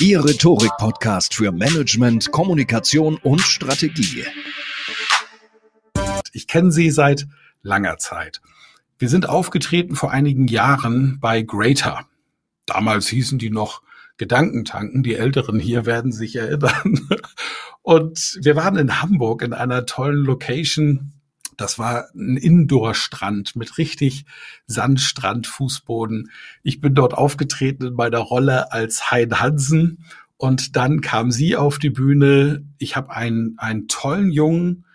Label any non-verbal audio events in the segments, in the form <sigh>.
Ihr Rhetorik-Podcast für Management, Kommunikation und Strategie. Ich kenne Sie seit langer Zeit. Wir sind aufgetreten vor einigen Jahren bei Greater. Damals hießen die noch Gedankentanken. Die Älteren hier werden sich erinnern. <laughs> Und wir waren in Hamburg in einer tollen Location das war ein Indoor-Strand mit richtig Sandstrand, Fußboden. Ich bin dort aufgetreten in meiner Rolle als Hein Hansen und dann kam sie auf die Bühne. Ich habe einen, einen tollen jungen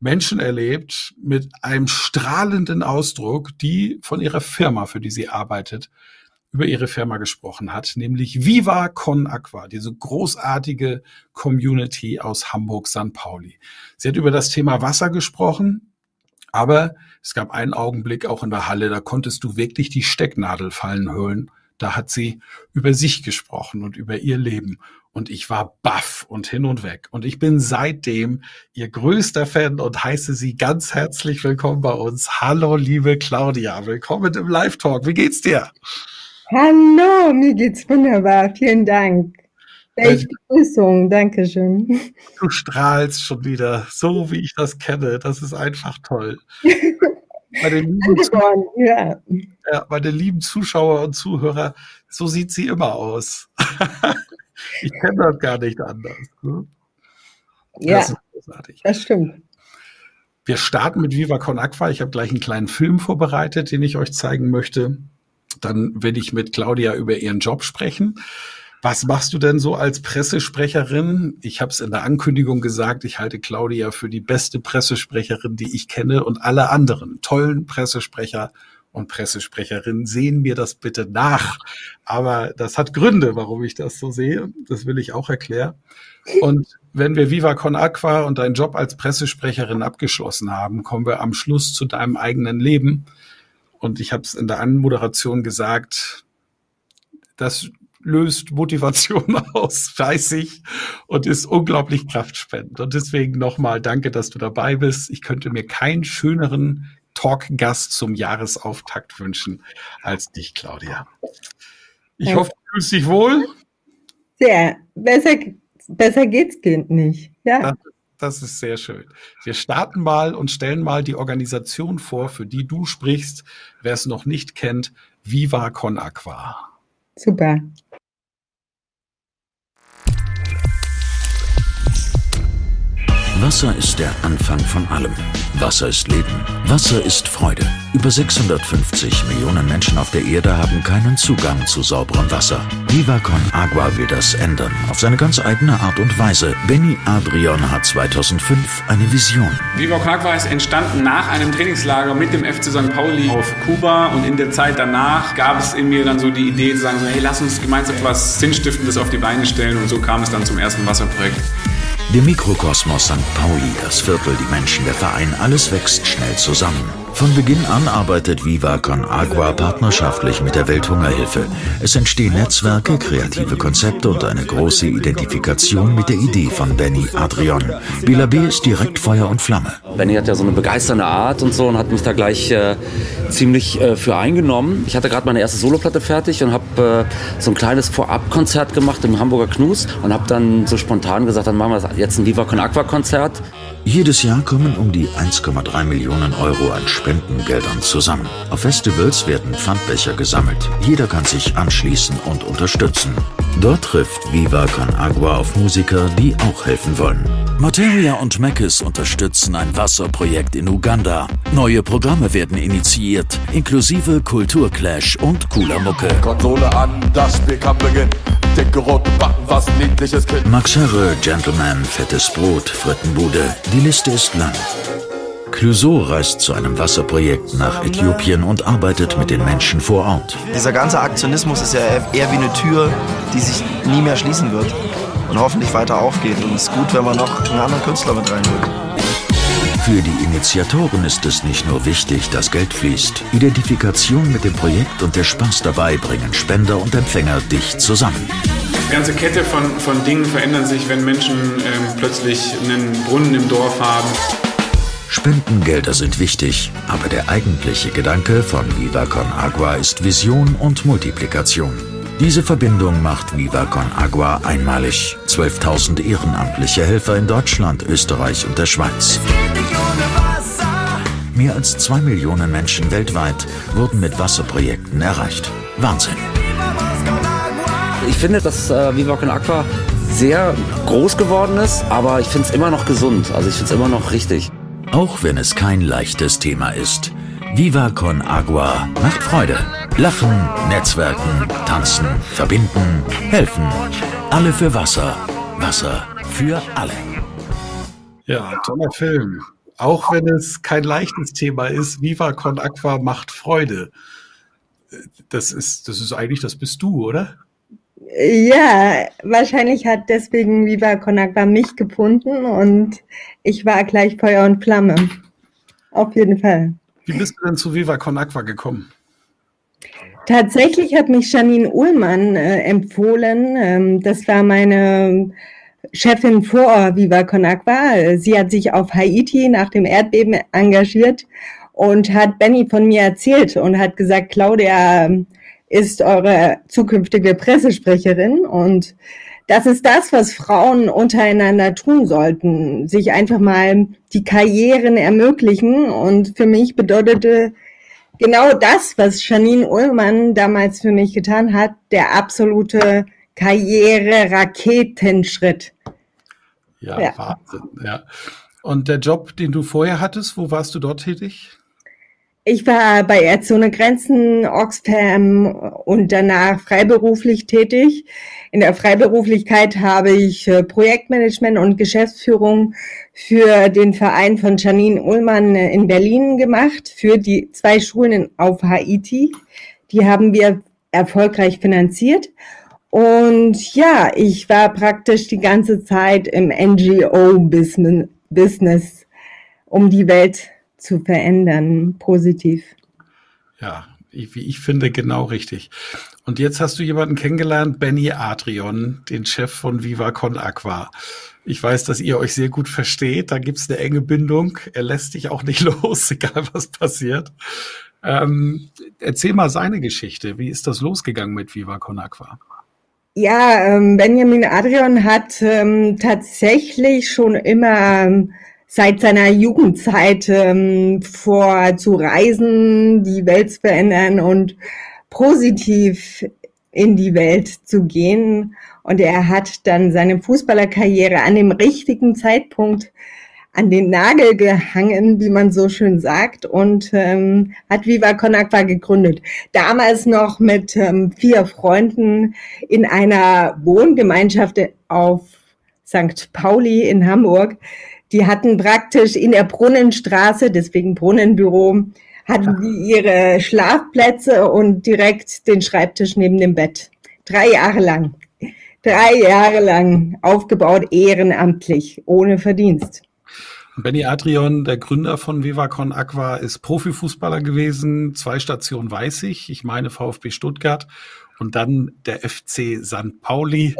Menschen erlebt mit einem strahlenden Ausdruck, die von ihrer Firma, für die sie arbeitet, über ihre Firma gesprochen hat, nämlich Viva Con Aqua, diese großartige Community aus Hamburg, St. Pauli. Sie hat über das Thema Wasser gesprochen, aber es gab einen Augenblick auch in der Halle, da konntest du wirklich die Stecknadel fallen hören. Da hat sie über sich gesprochen und über ihr Leben. Und ich war baff und hin und weg. Und ich bin seitdem ihr größter Fan und heiße sie ganz herzlich willkommen bei uns. Hallo, liebe Claudia. Willkommen im Live-Talk. Wie geht's dir? Hallo, mir geht's wunderbar. Vielen Dank. Welche Begrüßung, danke schön. Du strahlst schon wieder, so wie ich das kenne. Das ist einfach toll. <laughs> Meine lieben, ja. Ja, meine lieben Zuschauer und Zuhörer, so sieht sie immer aus. <laughs> ich kenne das gar nicht anders. Ne? Ja, das, das stimmt. Wir starten mit Viva Con Aqua. Ich habe gleich einen kleinen Film vorbereitet, den ich euch zeigen möchte. Dann werde ich mit Claudia über ihren Job sprechen. Was machst du denn so als Pressesprecherin? Ich habe es in der Ankündigung gesagt, ich halte Claudia für die beste Pressesprecherin, die ich kenne und alle anderen tollen Pressesprecher und Pressesprecherinnen sehen mir das bitte nach. Aber das hat Gründe, warum ich das so sehe. Das will ich auch erklären. Und wenn wir Viva Con Aqua und deinen Job als Pressesprecherin abgeschlossen haben, kommen wir am Schluss zu deinem eigenen Leben. Und ich habe es in der Anmoderation gesagt, dass löst Motivation <laughs> aus, weiß ich, und ist unglaublich kraftspendend. Und deswegen nochmal danke, dass du dabei bist. Ich könnte mir keinen schöneren Talk-Gast zum Jahresauftakt wünschen als dich, Claudia. Ich ja. hoffe, du fühlst dich wohl. Sehr. Besser, besser geht's geht nicht. Ja. Das, das ist sehr schön. Wir starten mal und stellen mal die Organisation vor, für die du sprichst. Wer es noch nicht kennt, Viva Con Aqua. Super. Wasser ist der Anfang von allem. Wasser ist Leben. Wasser ist Freude. Über 650 Millionen Menschen auf der Erde haben keinen Zugang zu sauberem Wasser. Viva Con Agua will das ändern. Auf seine ganz eigene Art und Weise. Benny Adrian hat 2005 eine Vision. Viva Con Agua ist entstanden nach einem Trainingslager mit dem FC St. Pauli auf Kuba. Und in der Zeit danach gab es in mir dann so die Idee zu sagen, hey, lass uns gemeinsam etwas Sinnstiftendes auf die Beine stellen. Und so kam es dann zum ersten Wasserprojekt. Der Mikrokosmos St. Pauli, das Viertel, die Menschen, der Verein, alles wächst schnell zusammen. Von Beginn an arbeitet Viva Con Agua partnerschaftlich mit der Welthungerhilfe. Es entstehen Netzwerke, kreative Konzepte und eine große Identifikation mit der Idee von Benny Adrian. Bela B. ist direkt Feuer und Flamme. Benny hat ja so eine begeisternde Art und so und hat mich da gleich äh, ziemlich äh, für eingenommen. Ich hatte gerade meine erste Soloplatte fertig und habe äh, so ein kleines Vorabkonzert gemacht im Hamburger Knus und habe dann so spontan gesagt, dann machen wir jetzt ein Viva Con Agua Konzert. Jedes Jahr kommen um die 1,3 Millionen Euro an Spendengeldern zusammen. Auf Festivals werden Pfandbecher gesammelt. Jeder kann sich anschließen und unterstützen. Dort trifft Viva Con Agua auf Musiker, die auch helfen wollen. Materia und Meckes unterstützen ein Wasserprojekt in Uganda. Neue Programme werden initiiert, inklusive Kulturclash und cooler Mucke. Konsole an, das Spiel kann beginnen. Dicke rote Backen, was ein niedliches Kind. Max Herre, Gentleman, fettes Brot, Frittenbude. Die Liste ist lang. Clouseau reist zu einem Wasserprojekt nach Äthiopien und arbeitet mit den Menschen vor Ort. Dieser ganze Aktionismus ist ja eher wie eine Tür, die sich nie mehr schließen wird und hoffentlich weiter aufgeht. Und es ist gut, wenn man noch einen anderen Künstler mit reinholt. Für die Initiatoren ist es nicht nur wichtig, dass Geld fließt. Identifikation mit dem Projekt und der Spaß dabei bringen Spender und Empfänger dicht zusammen. Die ganze Kette von, von Dingen verändern sich, wenn Menschen ähm, plötzlich einen Brunnen im Dorf haben. Spendengelder sind wichtig, aber der eigentliche Gedanke von Viva Con Agua ist Vision und Multiplikation. Diese Verbindung macht Viva Con Agua einmalig. 12.000 ehrenamtliche Helfer in Deutschland, Österreich und der Schweiz. Mehr als zwei Millionen Menschen weltweit wurden mit Wasserprojekten erreicht. Wahnsinn. Ich finde, dass äh, Viva Con Aqua sehr groß geworden ist, aber ich finde es immer noch gesund. Also ich finde es immer noch richtig. Auch wenn es kein leichtes Thema ist. Viva Con Agua macht Freude. Lachen, Netzwerken, tanzen, verbinden, helfen. Alle für Wasser. Wasser für alle. Ja, toller Film. Auch wenn es kein leichtes Thema ist, Viva Con Aqua macht Freude. Das ist, das ist eigentlich, das bist du, oder? Ja, wahrscheinlich hat deswegen Viva Con Agua mich gefunden und ich war gleich Feuer und Flamme. Auf jeden Fall. Wie bist du denn zu Viva Con Agua gekommen? Tatsächlich hat mich Janine Ullmann äh, empfohlen. Ähm, das war meine Chefin vor Viva Con Agua. Sie hat sich auf Haiti nach dem Erdbeben engagiert und hat Benny von mir erzählt und hat gesagt, Claudia ist eure zukünftige Pressesprecherin und das ist das, was Frauen untereinander tun sollten, sich einfach mal die Karrieren ermöglichen. Und für mich bedeutete genau das, was Janine Ullmann damals für mich getan hat, der absolute Karriere-Raketenschritt. Ja, ja, Wahnsinn. Ja. Und der Job, den du vorher hattest, wo warst du dort tätig? Ich war bei Ärzte ohne Grenzen, Oxfam und danach freiberuflich tätig. In der Freiberuflichkeit habe ich äh, Projektmanagement und Geschäftsführung für den Verein von Janine Ullmann in Berlin gemacht, für die zwei Schulen auf Haiti. Die haben wir erfolgreich finanziert. Und ja, ich war praktisch die ganze Zeit im NGO-Business, um die Welt zu verändern, positiv. Ja, wie ich finde, genau richtig. Und jetzt hast du jemanden kennengelernt, Benny Adrian, den Chef von Viva Con Aqua. Ich weiß, dass ihr euch sehr gut versteht. Da gibt's eine enge Bindung. Er lässt dich auch nicht <laughs> los, egal was passiert. Ähm, erzähl mal seine Geschichte. Wie ist das losgegangen mit Viva Con Aqua? Ja, ähm, Benjamin Adrian hat ähm, tatsächlich schon immer ähm, seit seiner Jugendzeit ähm, vor zu reisen, die Welt zu verändern und positiv in die Welt zu gehen. Und er hat dann seine Fußballerkarriere an dem richtigen Zeitpunkt an den Nagel gehangen, wie man so schön sagt, und ähm, hat Viva Con Agua gegründet. Damals noch mit ähm, vier Freunden in einer Wohngemeinschaft auf St. Pauli in Hamburg. Die hatten praktisch in der Brunnenstraße, deswegen Brunnenbüro, hatten die ihre Schlafplätze und direkt den Schreibtisch neben dem Bett. Drei Jahre lang. Drei Jahre lang aufgebaut, ehrenamtlich, ohne Verdienst. Benny Adrian, der Gründer von Vivacon Aqua, ist Profifußballer gewesen. Zwei Stationen weiß ich. Ich meine VfB Stuttgart und dann der FC St. Pauli.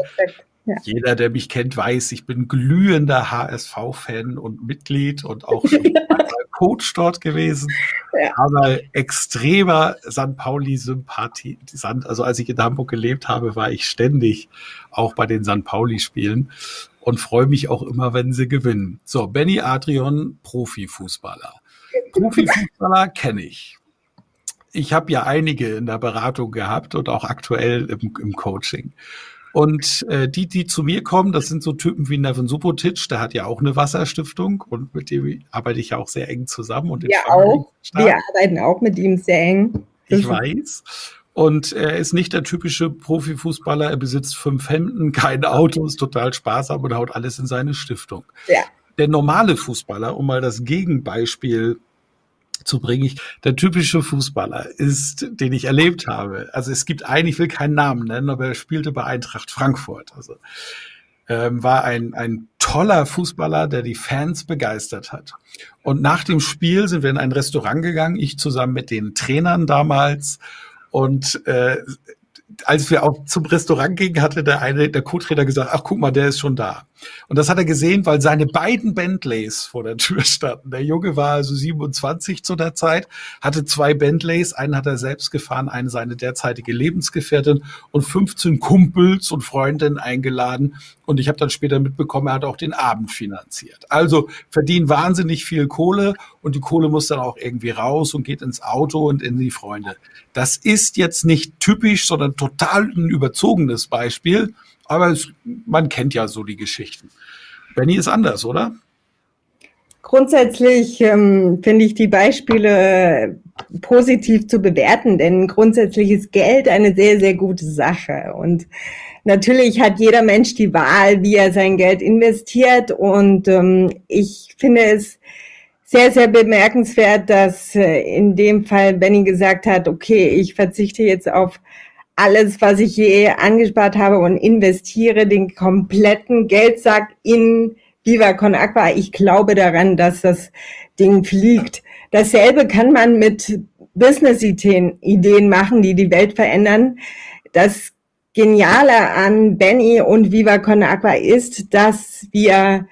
Ja. Jeder, der mich kennt, weiß, ich bin glühender HSV-Fan und Mitglied und auch schon <laughs> Coach dort gewesen. Ja. Aber extremer St. Pauli-Sympathisant. Also als ich in Hamburg gelebt habe, war ich ständig auch bei den St. Pauli-Spielen und freue mich auch immer, wenn sie gewinnen. So, Benny Adrian, Profifußballer. <laughs> Profifußballer kenne ich. Ich habe ja einige in der Beratung gehabt und auch aktuell im, im Coaching. Und äh, die, die zu mir kommen, das sind so Typen wie Nevin Subotic, der hat ja auch eine Wasserstiftung und mit dem arbeite ich ja auch sehr eng zusammen. Und ja, auch. Wir arbeiten auch mit ihm sehr eng. Ich weiß. Und er ist nicht der typische Profifußballer. Er besitzt fünf Hemden, kein Auto, ist total sparsam und haut alles in seine Stiftung. Ja. Der normale Fußballer, um mal das Gegenbeispiel zu bringen, ich, der typische Fußballer ist, den ich erlebt habe. Also es gibt einen, ich will keinen Namen nennen, aber er spielte bei Eintracht Frankfurt. Also ähm, war ein, ein toller Fußballer, der die Fans begeistert hat. Und nach dem Spiel sind wir in ein Restaurant gegangen, ich zusammen mit den Trainern damals und äh, als wir auch zum Restaurant gingen, hatte der eine, der Co-Trainer gesagt, ach guck mal, der ist schon da. Und das hat er gesehen, weil seine beiden Bentleys vor der Tür <laughs> standen. Der Junge war also 27 zu der Zeit, hatte zwei Bentleys, einen hat er selbst gefahren, eine seine derzeitige Lebensgefährtin und 15 Kumpels und Freundinnen eingeladen. Und ich habe dann später mitbekommen, er hat auch den Abend finanziert. Also verdient wahnsinnig viel Kohle und die Kohle muss dann auch irgendwie raus und geht ins Auto und in die Freunde. Das ist jetzt nicht typisch, sondern total ein überzogenes Beispiel. Aber es, man kennt ja so die Geschichten. Benny ist anders, oder? Grundsätzlich ähm, finde ich die Beispiele positiv zu bewerten, denn grundsätzlich ist Geld eine sehr, sehr gute Sache. Und natürlich hat jeder Mensch die Wahl, wie er sein Geld investiert. Und ähm, ich finde es sehr, sehr bemerkenswert, dass äh, in dem Fall Benny gesagt hat, okay, ich verzichte jetzt auf alles, was ich je angespart habe und investiere den kompletten Geldsack in Viva Con Aqua. Ich glaube daran, dass das Ding fliegt. Dasselbe kann man mit Business-Ideen machen, die die Welt verändern. Das Geniale an Benny und Viva Con Aqua ist, dass wir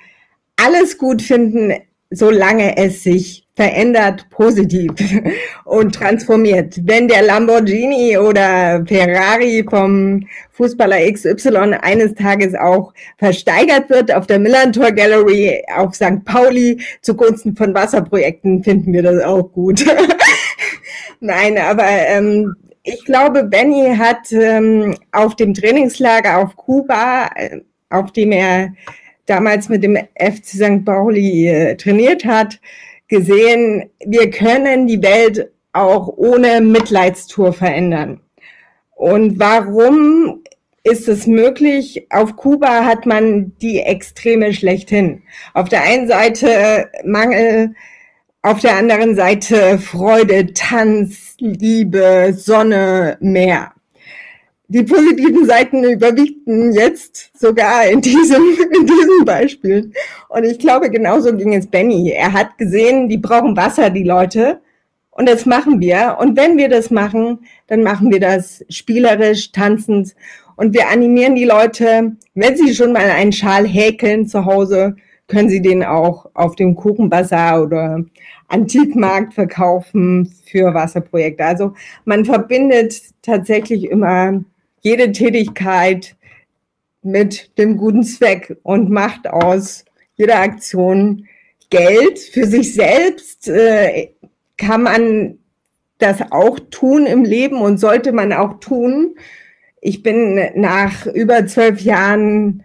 alles gut finden, solange es sich verändert positiv <laughs> und transformiert. Wenn der Lamborghini oder Ferrari vom Fußballer XY eines Tages auch versteigert wird auf der Millantor Gallery auf St. Pauli zugunsten von Wasserprojekten, finden wir das auch gut. <laughs> Nein, aber ähm, ich glaube, Benny hat ähm, auf dem Trainingslager auf Kuba, äh, auf dem er damals mit dem FC St. Pauli äh, trainiert hat, gesehen, wir können die Welt auch ohne Mitleidstour verändern. Und warum ist es möglich? Auf Kuba hat man die Extreme schlechthin. Auf der einen Seite Mangel, auf der anderen Seite Freude, Tanz, Liebe, Sonne, Meer die positiven Seiten überwiegten jetzt sogar in diesem, <laughs> in diesem Beispiel. Und ich glaube, genauso ging es Benny. Er hat gesehen, die brauchen Wasser, die Leute. Und das machen wir. Und wenn wir das machen, dann machen wir das spielerisch, tanzend. Und wir animieren die Leute, wenn sie schon mal einen Schal häkeln zu Hause, können sie den auch auf dem Kuchenbazar oder Antikmarkt verkaufen für Wasserprojekte. Also man verbindet tatsächlich immer jede Tätigkeit mit dem guten Zweck und macht aus jeder Aktion Geld. Für sich selbst äh, kann man das auch tun im Leben und sollte man auch tun. Ich bin nach über zwölf Jahren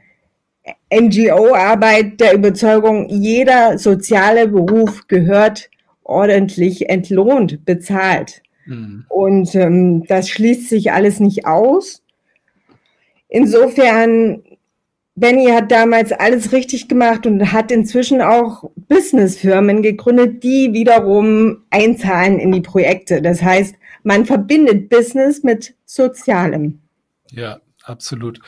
NGO-Arbeit der Überzeugung, jeder soziale Beruf gehört ordentlich entlohnt, bezahlt. Mhm. Und ähm, das schließt sich alles nicht aus. Insofern, Benny hat damals alles richtig gemacht und hat inzwischen auch Businessfirmen gegründet, die wiederum einzahlen in die Projekte. Das heißt, man verbindet Business mit Sozialem. Ja, absolut.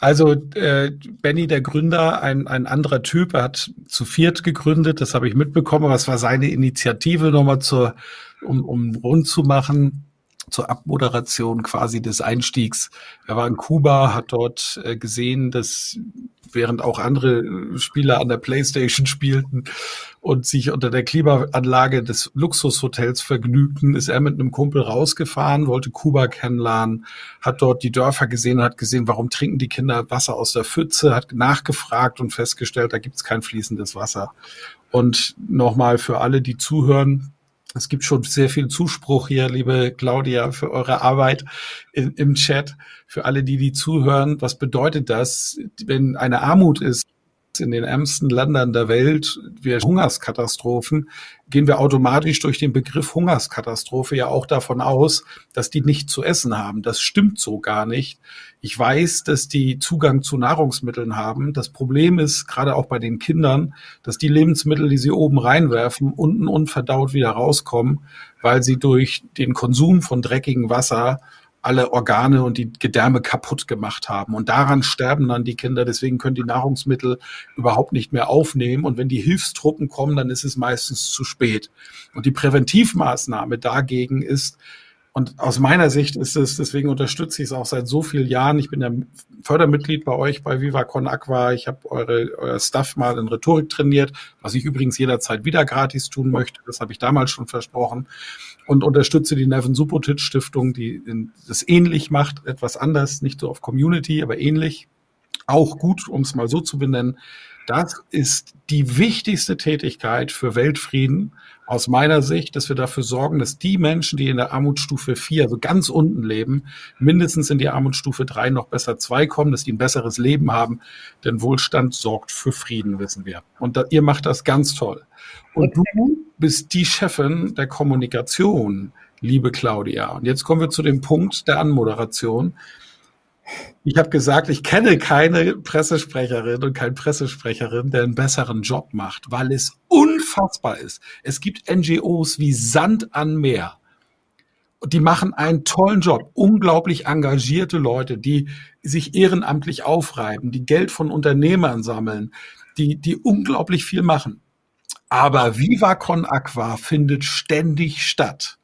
Also äh, Benny, der Gründer, ein, ein anderer Typ, er hat zu viert gegründet, das habe ich mitbekommen, was war seine Initiative nochmal zur, um, um rund zu machen zur Abmoderation quasi des Einstiegs. Er war in Kuba, hat dort äh, gesehen, dass während auch andere äh, Spieler an der Playstation <laughs> spielten und sich unter der Klimaanlage des Luxushotels vergnügten, ist er mit einem Kumpel rausgefahren, wollte Kuba kennenlernen, hat dort die Dörfer gesehen hat gesehen, warum trinken die Kinder Wasser aus der Pfütze, hat nachgefragt und festgestellt, da gibt's kein fließendes Wasser. Und nochmal für alle, die zuhören, es gibt schon sehr viel Zuspruch hier, liebe Claudia, für eure Arbeit in, im Chat. Für alle, die die zuhören, was bedeutet das, wenn eine Armut ist? in den ärmsten Ländern der Welt, wir Hungerskatastrophen, gehen wir automatisch durch den Begriff Hungerskatastrophe ja auch davon aus, dass die nicht zu essen haben. Das stimmt so gar nicht. Ich weiß, dass die Zugang zu Nahrungsmitteln haben. Das Problem ist gerade auch bei den Kindern, dass die Lebensmittel, die sie oben reinwerfen, unten unverdaut wieder rauskommen, weil sie durch den Konsum von dreckigem Wasser alle Organe und die Gedärme kaputt gemacht haben. Und daran sterben dann die Kinder. Deswegen können die Nahrungsmittel überhaupt nicht mehr aufnehmen. Und wenn die Hilfstruppen kommen, dann ist es meistens zu spät. Und die Präventivmaßnahme dagegen ist, und aus meiner Sicht ist es, deswegen unterstütze ich es auch seit so vielen Jahren. Ich bin ja Fördermitglied bei euch bei Viva Con Aqua. Ich habe eure, euer Staff mal in Rhetorik trainiert, was ich übrigens jederzeit wieder gratis tun möchte. Das habe ich damals schon versprochen und unterstütze die Neven Subotic Stiftung, die das ähnlich macht, etwas anders, nicht so auf Community, aber ähnlich. Auch gut, um es mal so zu benennen. Das ist die wichtigste Tätigkeit für Weltfrieden aus meiner Sicht, dass wir dafür sorgen, dass die Menschen, die in der Armutsstufe 4, also ganz unten leben, mindestens in die Armutsstufe 3 noch besser 2 kommen, dass die ein besseres Leben haben. Denn Wohlstand sorgt für Frieden, wissen wir. Und da, ihr macht das ganz toll. Und du bist die Chefin der Kommunikation, liebe Claudia. Und jetzt kommen wir zu dem Punkt der Anmoderation. Ich habe gesagt, ich kenne keine Pressesprecherin und keinen Pressesprecherin, der einen besseren Job macht, weil es unfassbar ist. Es gibt NGOs wie Sand an Meer. Die machen einen tollen Job. Unglaublich engagierte Leute, die sich ehrenamtlich aufreiben, die Geld von Unternehmern sammeln, die, die unglaublich viel machen. Aber Viva Con Aqua findet ständig statt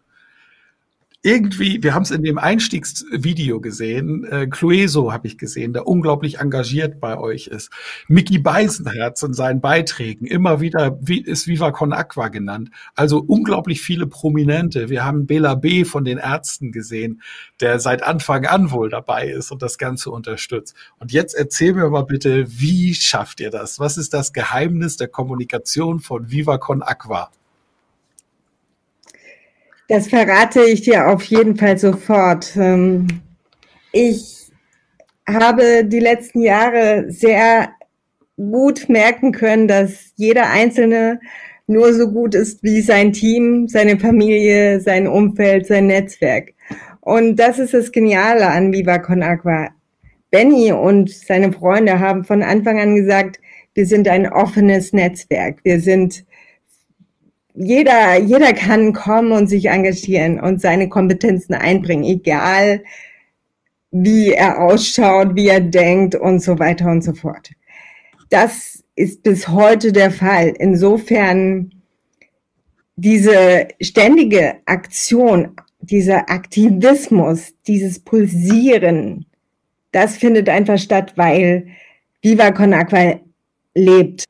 irgendwie, wir haben es in dem Einstiegsvideo gesehen, äh, Clueso habe ich gesehen, der unglaublich engagiert bei euch ist. Mickey Beisenherz in seinen Beiträgen immer wieder wie, ist Viva Con Aqua genannt. Also unglaublich viele Prominente. Wir haben Bela B. von den Ärzten gesehen, der seit Anfang an wohl dabei ist und das Ganze unterstützt. Und jetzt erzähl mir mal bitte, wie schafft ihr das? Was ist das Geheimnis der Kommunikation von Viva Con Aqua? Das verrate ich dir auf jeden Fall sofort. Ähm, ich habe die letzten Jahre sehr gut merken können, dass jeder Einzelne nur so gut ist wie sein Team, seine Familie, sein Umfeld, sein Netzwerk. Und das ist das Geniale an Viva Con Aqua. Benny und seine Freunde haben von Anfang an gesagt, wir sind ein offenes Netzwerk. Wir sind jeder, jeder kann kommen und sich engagieren und seine Kompetenzen einbringen, egal wie er ausschaut, wie er denkt und so weiter und so fort. Das ist bis heute der Fall. Insofern diese ständige Aktion, dieser Aktivismus, dieses Pulsieren, das findet einfach statt, weil Viva Con Aqua lebt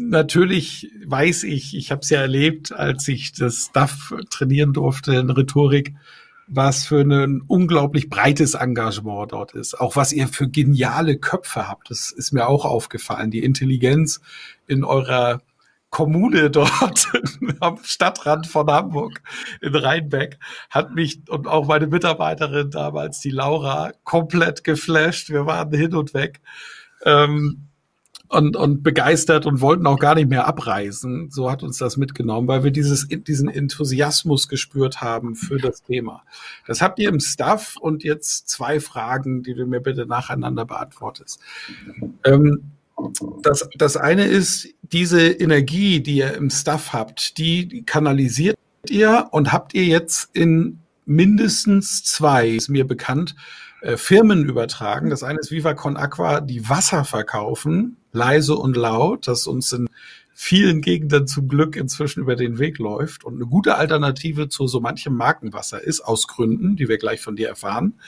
natürlich weiß ich, ich habe es ja erlebt, als ich das Stuff trainieren durfte in Rhetorik, was für ein unglaublich breites Engagement dort ist. Auch was ihr für geniale Köpfe habt. Das ist mir auch aufgefallen. Die Intelligenz in eurer Kommune <laughs> dort am Stadtrand von Hamburg in Rheinbeck hat mich und auch meine Mitarbeiterin damals, die Laura, komplett geflasht. Wir waren hin und weg. Ähm, und, und begeistert und wollten auch gar nicht mehr abreisen. So hat uns das mitgenommen, weil wir dieses, diesen Enthusiasmus gespürt haben für das Thema. Das habt ihr im Staff und jetzt zwei Fragen, die du mir bitte nacheinander beantwortest. Ähm, das, das eine ist, diese Energie, die ihr im Staff habt, die kanalisiert ihr und habt ihr jetzt in mindestens zwei, ist mir bekannt, äh, Firmen übertragen. Das eine ist Viva Con Aqua, die Wasser verkaufen, leise und laut, das uns in vielen Gegenden zum Glück inzwischen über den Weg läuft und eine gute Alternative zu so manchem Markenwasser ist, aus Gründen, die wir gleich von dir erfahren.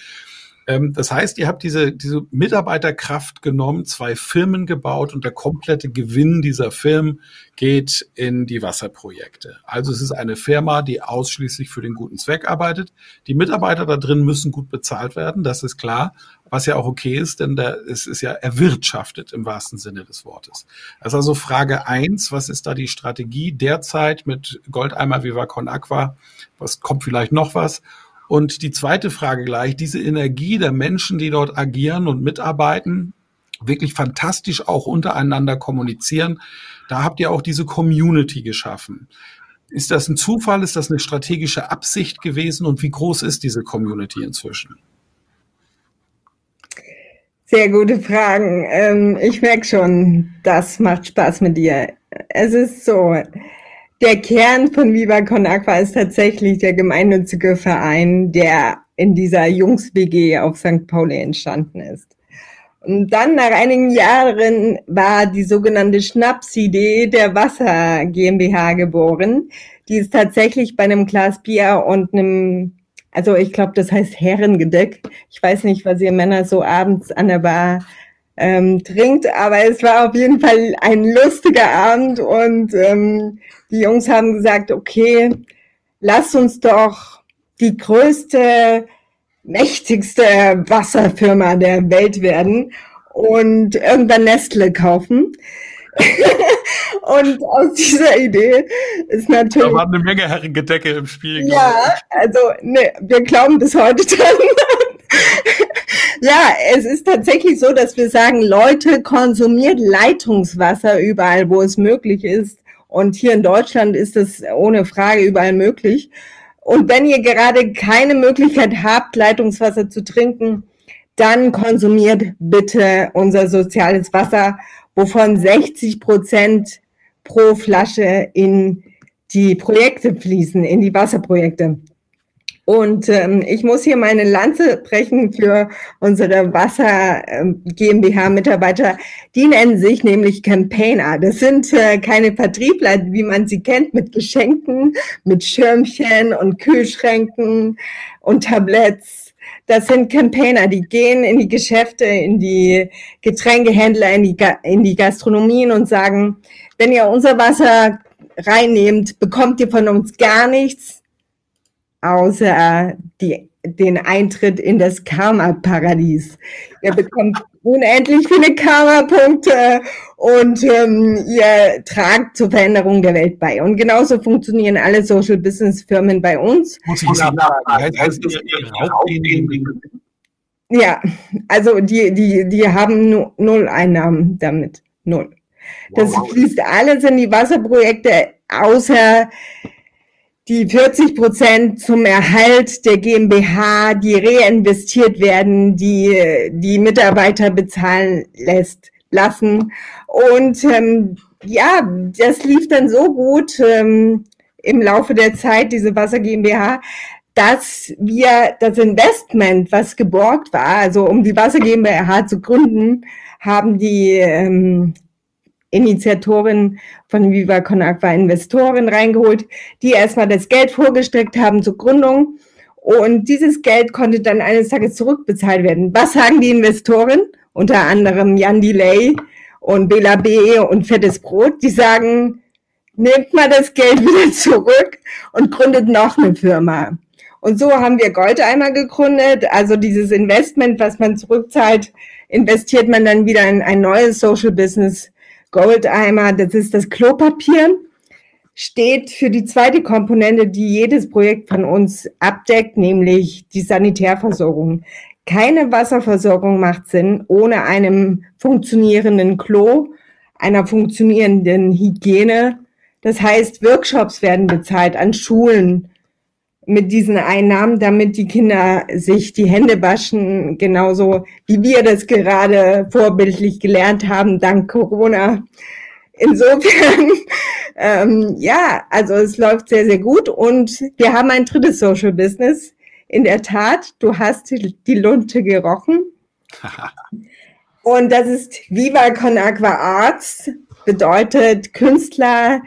Ähm, das heißt, ihr habt diese, diese Mitarbeiterkraft genommen, zwei Firmen gebaut und der komplette Gewinn dieser Firmen geht in die Wasserprojekte. Also es ist eine Firma, die ausschließlich für den guten Zweck arbeitet. Die Mitarbeiter da drin müssen gut bezahlt werden, das ist klar, was ja auch okay ist, denn da, es ist ja erwirtschaftet im wahrsten Sinne des Wortes. Das ist also Frage eins: was ist da die Strategie derzeit mit Goldeimer Viva Con Aqua? Was kommt vielleicht noch was? Und die zweite Frage gleich, diese Energie der Menschen, die dort agieren und mitarbeiten, wirklich fantastisch auch untereinander kommunizieren. Da habt ihr auch diese Community geschaffen. Ist das ein Zufall? Ist das eine strategische Absicht gewesen? Und wie groß ist diese Community inzwischen? Sehr gute Fragen. Ähm, ich merke schon, das macht Spaß mit dir. Es ist so, der Kern von Viva Con Aqua ist tatsächlich der gemeinnützige Verein, der in dieser Jungs-WG auf St. Pauli entstanden ist. Und dann nach einigen Jahren war die sogenannte Schnapsidee der Wasser GmbH geboren. Die ist tatsächlich bei einem Glas Bier und einem, also ich glaube, das heißt Herrengedeck. Ich weiß nicht, was ihr Männer so abends an der Bar ähm, trinkt, aber es war auf jeden Fall ein lustiger Abend und ähm, die Jungs haben gesagt, okay, lass uns doch die größte, mächtigste Wasserfirma der Welt werden und irgendwann Nestle kaufen. <laughs> und aus dieser Idee ist natürlich. Da war eine Menge Herrengedecke im Spiel. Ja, also ne, wir glauben bis heute dran. Ja, es ist tatsächlich so, dass wir sagen, Leute konsumiert Leitungswasser überall, wo es möglich ist. Und hier in Deutschland ist es ohne Frage überall möglich. Und wenn ihr gerade keine Möglichkeit habt, Leitungswasser zu trinken, dann konsumiert bitte unser soziales Wasser, wovon 60 Prozent pro Flasche in die Projekte fließen, in die Wasserprojekte. Und ähm, ich muss hier meine Lanze brechen für unsere Wasser ähm, GmbH-Mitarbeiter. Die nennen sich nämlich Campaigner. Das sind äh, keine Vertriebler, wie man sie kennt, mit Geschenken, mit Schirmchen und Kühlschränken und Tabletts. Das sind Campaigner, die gehen in die Geschäfte, in die Getränkehändler, in die, in die Gastronomien und sagen, wenn ihr unser Wasser reinnehmt, bekommt ihr von uns gar nichts außer die, den Eintritt in das Karma-Paradies. Ihr bekommt <laughs> unendlich viele Karma-Punkte und ähm, ihr tragt zur Veränderung der Welt bei. Und genauso funktionieren alle Social Business Firmen bei uns. Muss ich sagen, ja, also die, die, die haben null Einnahmen damit. Null. Das fließt alles in die Wasserprojekte, außer die 40 Prozent zum Erhalt der GmbH, die reinvestiert werden, die die Mitarbeiter bezahlen lässt, lassen. Und ähm, ja, das lief dann so gut ähm, im Laufe der Zeit, diese Wasser GmbH, dass wir das Investment, was geborgt war, also um die Wasser GmbH zu gründen, haben die ähm, Initiatorin von Viva Con Aqua Investoren reingeholt, die erstmal das Geld vorgestreckt haben zur Gründung. Und dieses Geld konnte dann eines Tages zurückbezahlt werden. Was sagen die Investoren? Unter anderem Jan Delay und Bela B. und Fettes Brot. Die sagen, nehmt mal das Geld wieder zurück und gründet noch eine Firma. Und so haben wir Goldeimer gegründet. Also dieses Investment, was man zurückzahlt, investiert man dann wieder in ein neues Social Business Goldeimer, das ist das Klopapier, steht für die zweite Komponente, die jedes Projekt von uns abdeckt, nämlich die Sanitärversorgung. Keine Wasserversorgung macht Sinn ohne einem funktionierenden Klo, einer funktionierenden Hygiene. Das heißt, Workshops werden bezahlt an Schulen, mit diesen Einnahmen, damit die Kinder sich die Hände waschen, genauso wie wir das gerade vorbildlich gelernt haben, dank Corona. Insofern, <laughs> ähm, ja, also es läuft sehr, sehr gut und wir haben ein drittes Social Business in der Tat, du hast die Lunte gerochen. <laughs> Und das ist Viva Con Aqua Arts, bedeutet Künstler,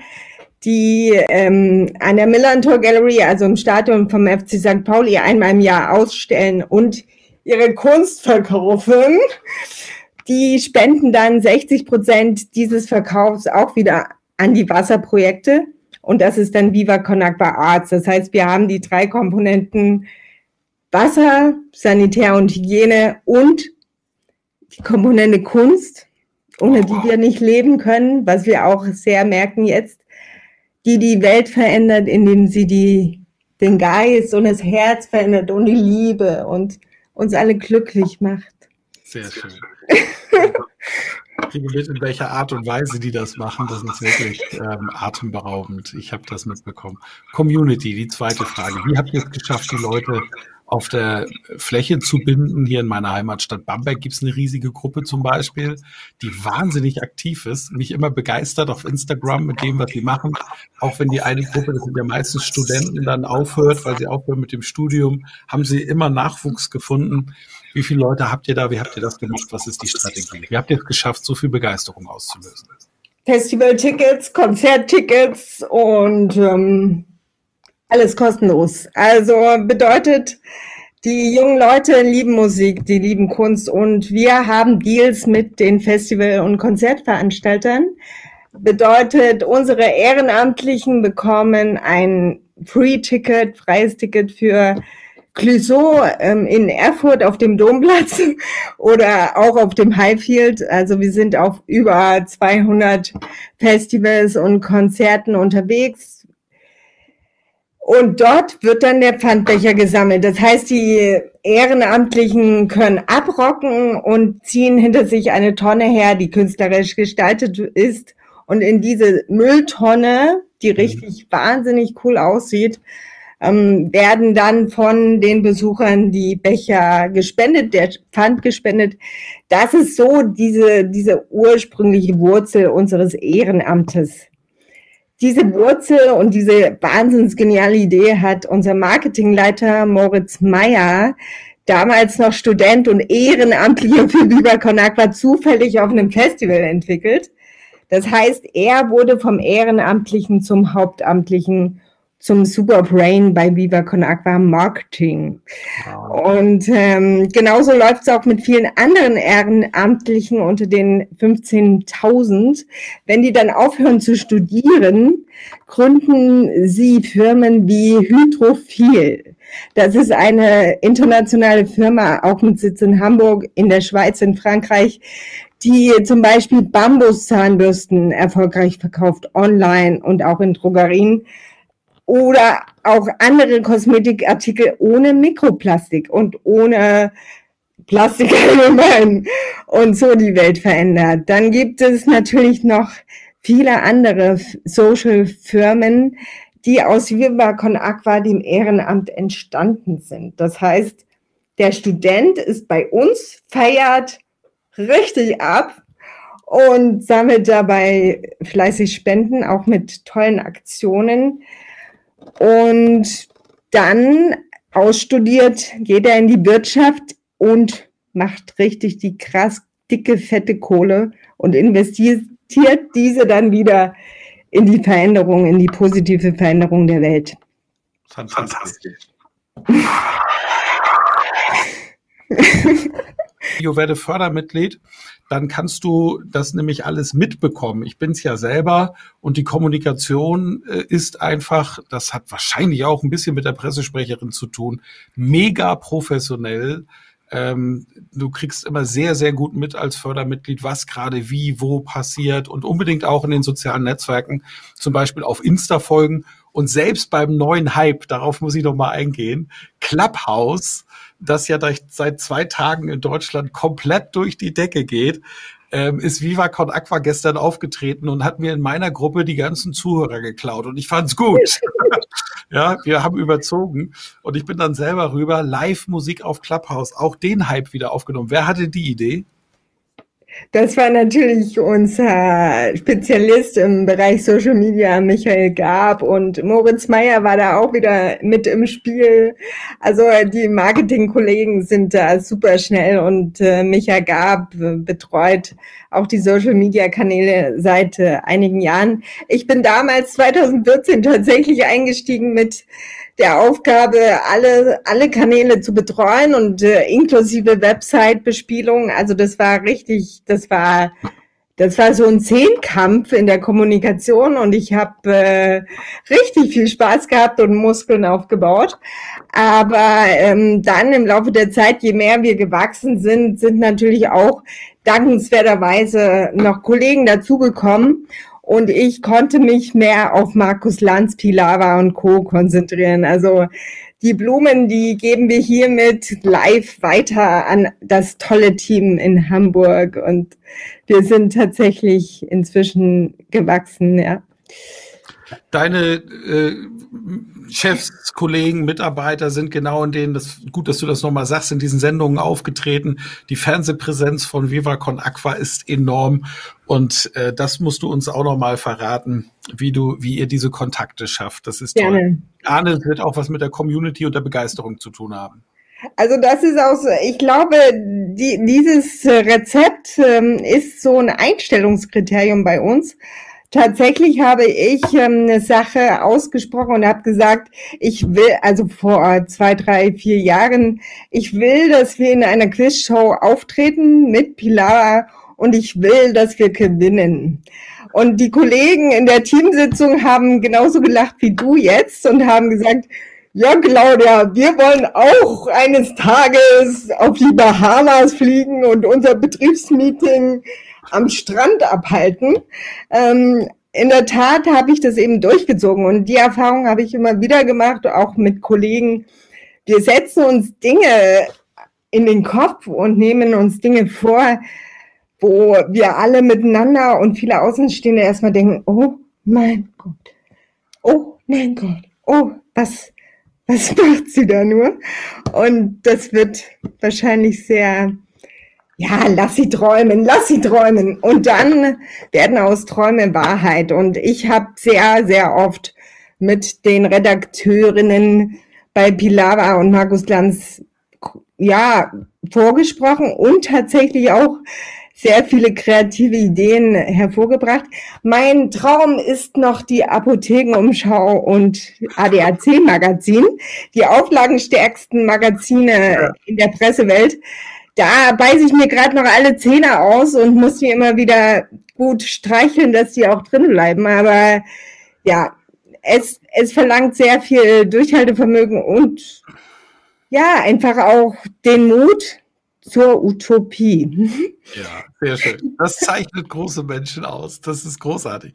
die ähm, an der Millantor Gallery, also im Stadion vom FC St. Pauli, einmal im Jahr ausstellen und ihre Kunst verkaufen. Die spenden dann 60 Prozent dieses Verkaufs auch wieder an die Wasserprojekte. Und das ist dann Viva Con Aqua Arts. Das heißt, wir haben die drei Komponenten Wasser, Sanitär und Hygiene und die Komponente Kunst, ohne die wir nicht leben können, was wir auch sehr merken jetzt, die die Welt verändert, indem sie die, den Geist und das Herz verändert und die Liebe und uns alle glücklich macht. Sehr schön. kriege mit, in welcher Art und Weise die das machen. Das ist wirklich ähm, atemberaubend. Ich habe das mitbekommen. Community, die zweite Frage. Wie habt ihr es geschafft, die Leute auf der Fläche zu binden. Hier in meiner Heimatstadt Bamberg gibt es eine riesige Gruppe zum Beispiel, die wahnsinnig aktiv ist, mich immer begeistert auf Instagram mit dem, was sie machen. Auch wenn die eine Gruppe, das sind ja meistens Studenten, dann aufhört, weil sie aufhören mit dem Studium, haben sie immer Nachwuchs gefunden. Wie viele Leute habt ihr da? Wie habt ihr das gemacht? Was ist die Strategie? Wie habt ihr es geschafft, so viel Begeisterung auszulösen? Festivaltickets, Konzerttickets und ähm, alles kostenlos. Also bedeutet, die jungen Leute lieben Musik, die lieben Kunst und wir haben Deals mit den Festival- und Konzertveranstaltern. Bedeutet, unsere Ehrenamtlichen bekommen ein Free-Ticket, freies Ticket für Clouseau ähm, in Erfurt auf dem Domplatz <laughs> oder auch auf dem Highfield. Also wir sind auf über 200 Festivals und Konzerten unterwegs und dort wird dann der Pfandbecher gesammelt. Das heißt, die Ehrenamtlichen können abrocken und ziehen hinter sich eine Tonne her, die künstlerisch gestaltet ist. Und in diese Mülltonne, die mhm. richtig wahnsinnig cool aussieht, ähm, werden dann von den Besuchern die Becher gespendet, der Pfand gespendet. Das ist so diese, diese ursprüngliche Wurzel unseres Ehrenamtes diese Wurzel und diese wahnsinns geniale Idee hat unser Marketingleiter Moritz Meyer, damals noch Student und Ehrenamtlicher für Viva Con Aqua, zufällig auf einem Festival entwickelt. Das heißt, er wurde vom Ehrenamtlichen zum Hauptamtlichen zum Superbrain bei Viva Con Aqua Marketing. Wow. Und ähm, genauso läuft es auch mit vielen anderen Ehrenamtlichen unter den 15.000. Wenn die dann aufhören zu studieren, gründen sie Firmen wie Hydrophil. Das ist eine internationale Firma, auch mit Sitz in Hamburg, in der Schweiz, in Frankreich, die zum Beispiel Bambuszahnbürsten erfolgreich verkauft, online und auch in Drogerien oder auch andere Kosmetikartikel ohne Mikroplastik und ohne Plastik allgemein und so die Welt verändert. Dann gibt es natürlich noch viele andere Social Firmen, die aus Viva Con Aqua, dem Ehrenamt, entstanden sind. Das heißt, der Student ist bei uns, feiert richtig ab und sammelt dabei fleißig Spenden, auch mit tollen Aktionen. Und dann ausstudiert geht er in die Wirtschaft und macht richtig die krass dicke, fette Kohle und investiert diese dann wieder in die Veränderung, in die positive Veränderung der Welt. Fantastisch. Jo <laughs> werde Fördermitglied dann kannst du das nämlich alles mitbekommen. Ich bin's ja selber und die Kommunikation äh, ist einfach, das hat wahrscheinlich auch ein bisschen mit der Pressesprecherin zu tun, mega professionell. Ähm, du kriegst immer sehr, sehr gut mit als Fördermitglied, was gerade wie, wo passiert und unbedingt auch in den sozialen Netzwerken, zum Beispiel auf Insta folgen und selbst beim neuen Hype, darauf muss ich noch mal eingehen, Clubhouse das ja seit zwei Tagen in Deutschland komplett durch die Decke geht, ähm, ist Viva Con Aqua gestern aufgetreten und hat mir in meiner Gruppe die ganzen Zuhörer geklaut und ich fand's gut. <laughs> ja, wir haben überzogen und ich bin dann selber rüber, Live-Musik auf Clubhouse, auch den Hype wieder aufgenommen. Wer hatte die Idee? Das war natürlich unser Spezialist im Bereich Social Media, Michael Gab und Moritz Meyer war da auch wieder mit im Spiel. Also die Marketingkollegen sind da super schnell und äh, Michael Gab betreut auch die Social Media Kanäle seit äh, einigen Jahren. Ich bin damals 2014 tatsächlich eingestiegen mit der Aufgabe, alle, alle Kanäle zu betreuen und äh, inklusive Website-Bespielung. Also das war richtig, das war, das war so ein Zehnkampf in der Kommunikation und ich habe äh, richtig viel Spaß gehabt und Muskeln aufgebaut. Aber ähm, dann im Laufe der Zeit, je mehr wir gewachsen sind, sind natürlich auch dankenswerterweise noch Kollegen dazugekommen. Und ich konnte mich mehr auf Markus Lanz, Pilawa und Co. konzentrieren. Also die Blumen, die geben wir hiermit live weiter an das tolle Team in Hamburg. Und wir sind tatsächlich inzwischen gewachsen, ja. Deine äh, Chefs, Kollegen, Mitarbeiter sind genau in denen, das gut, dass du das nochmal sagst, in diesen Sendungen aufgetreten. Die Fernsehpräsenz von Viva Con Aqua ist enorm und äh, das musst du uns auch nochmal verraten, wie du, wie ihr diese Kontakte schafft. Das ist Gerne. toll. Arne wird auch was mit der Community und der Begeisterung zu tun haben. Also das ist auch so, ich glaube, die, dieses Rezept ähm, ist so ein Einstellungskriterium bei uns. Tatsächlich habe ich ähm, eine Sache ausgesprochen und habe gesagt, ich will, also vor zwei, drei, vier Jahren, ich will, dass wir in einer Quizshow auftreten mit Pilar und ich will, dass wir gewinnen. Und die Kollegen in der Teamsitzung haben genauso gelacht wie du jetzt und haben gesagt, ja, Claudia, wir wollen auch eines Tages auf die Bahamas fliegen und unser Betriebsmeeting am Strand abhalten. Ähm, in der Tat habe ich das eben durchgezogen und die Erfahrung habe ich immer wieder gemacht, auch mit Kollegen. Wir setzen uns Dinge in den Kopf und nehmen uns Dinge vor, wo wir alle miteinander und viele Außenstehende erstmal denken, oh mein Gott, oh mein Gott, oh, was, was <laughs> macht sie da nur? Und das wird wahrscheinlich sehr ja, lass sie träumen, lass sie träumen. Und dann werden aus Träumen Wahrheit. Und ich habe sehr, sehr oft mit den Redakteurinnen bei Pilara und Markus Glanz ja vorgesprochen und tatsächlich auch sehr viele kreative Ideen hervorgebracht. Mein Traum ist noch die Apothekenumschau und ADAC Magazin, die auflagenstärksten Magazine in der Pressewelt da beiße ich mir gerade noch alle Zähne aus und muss die immer wieder gut streicheln, dass die auch drin bleiben. Aber ja, es, es verlangt sehr viel Durchhaltevermögen und ja, einfach auch den Mut zur Utopie. Ja, sehr schön. Das zeichnet große Menschen aus. Das ist großartig.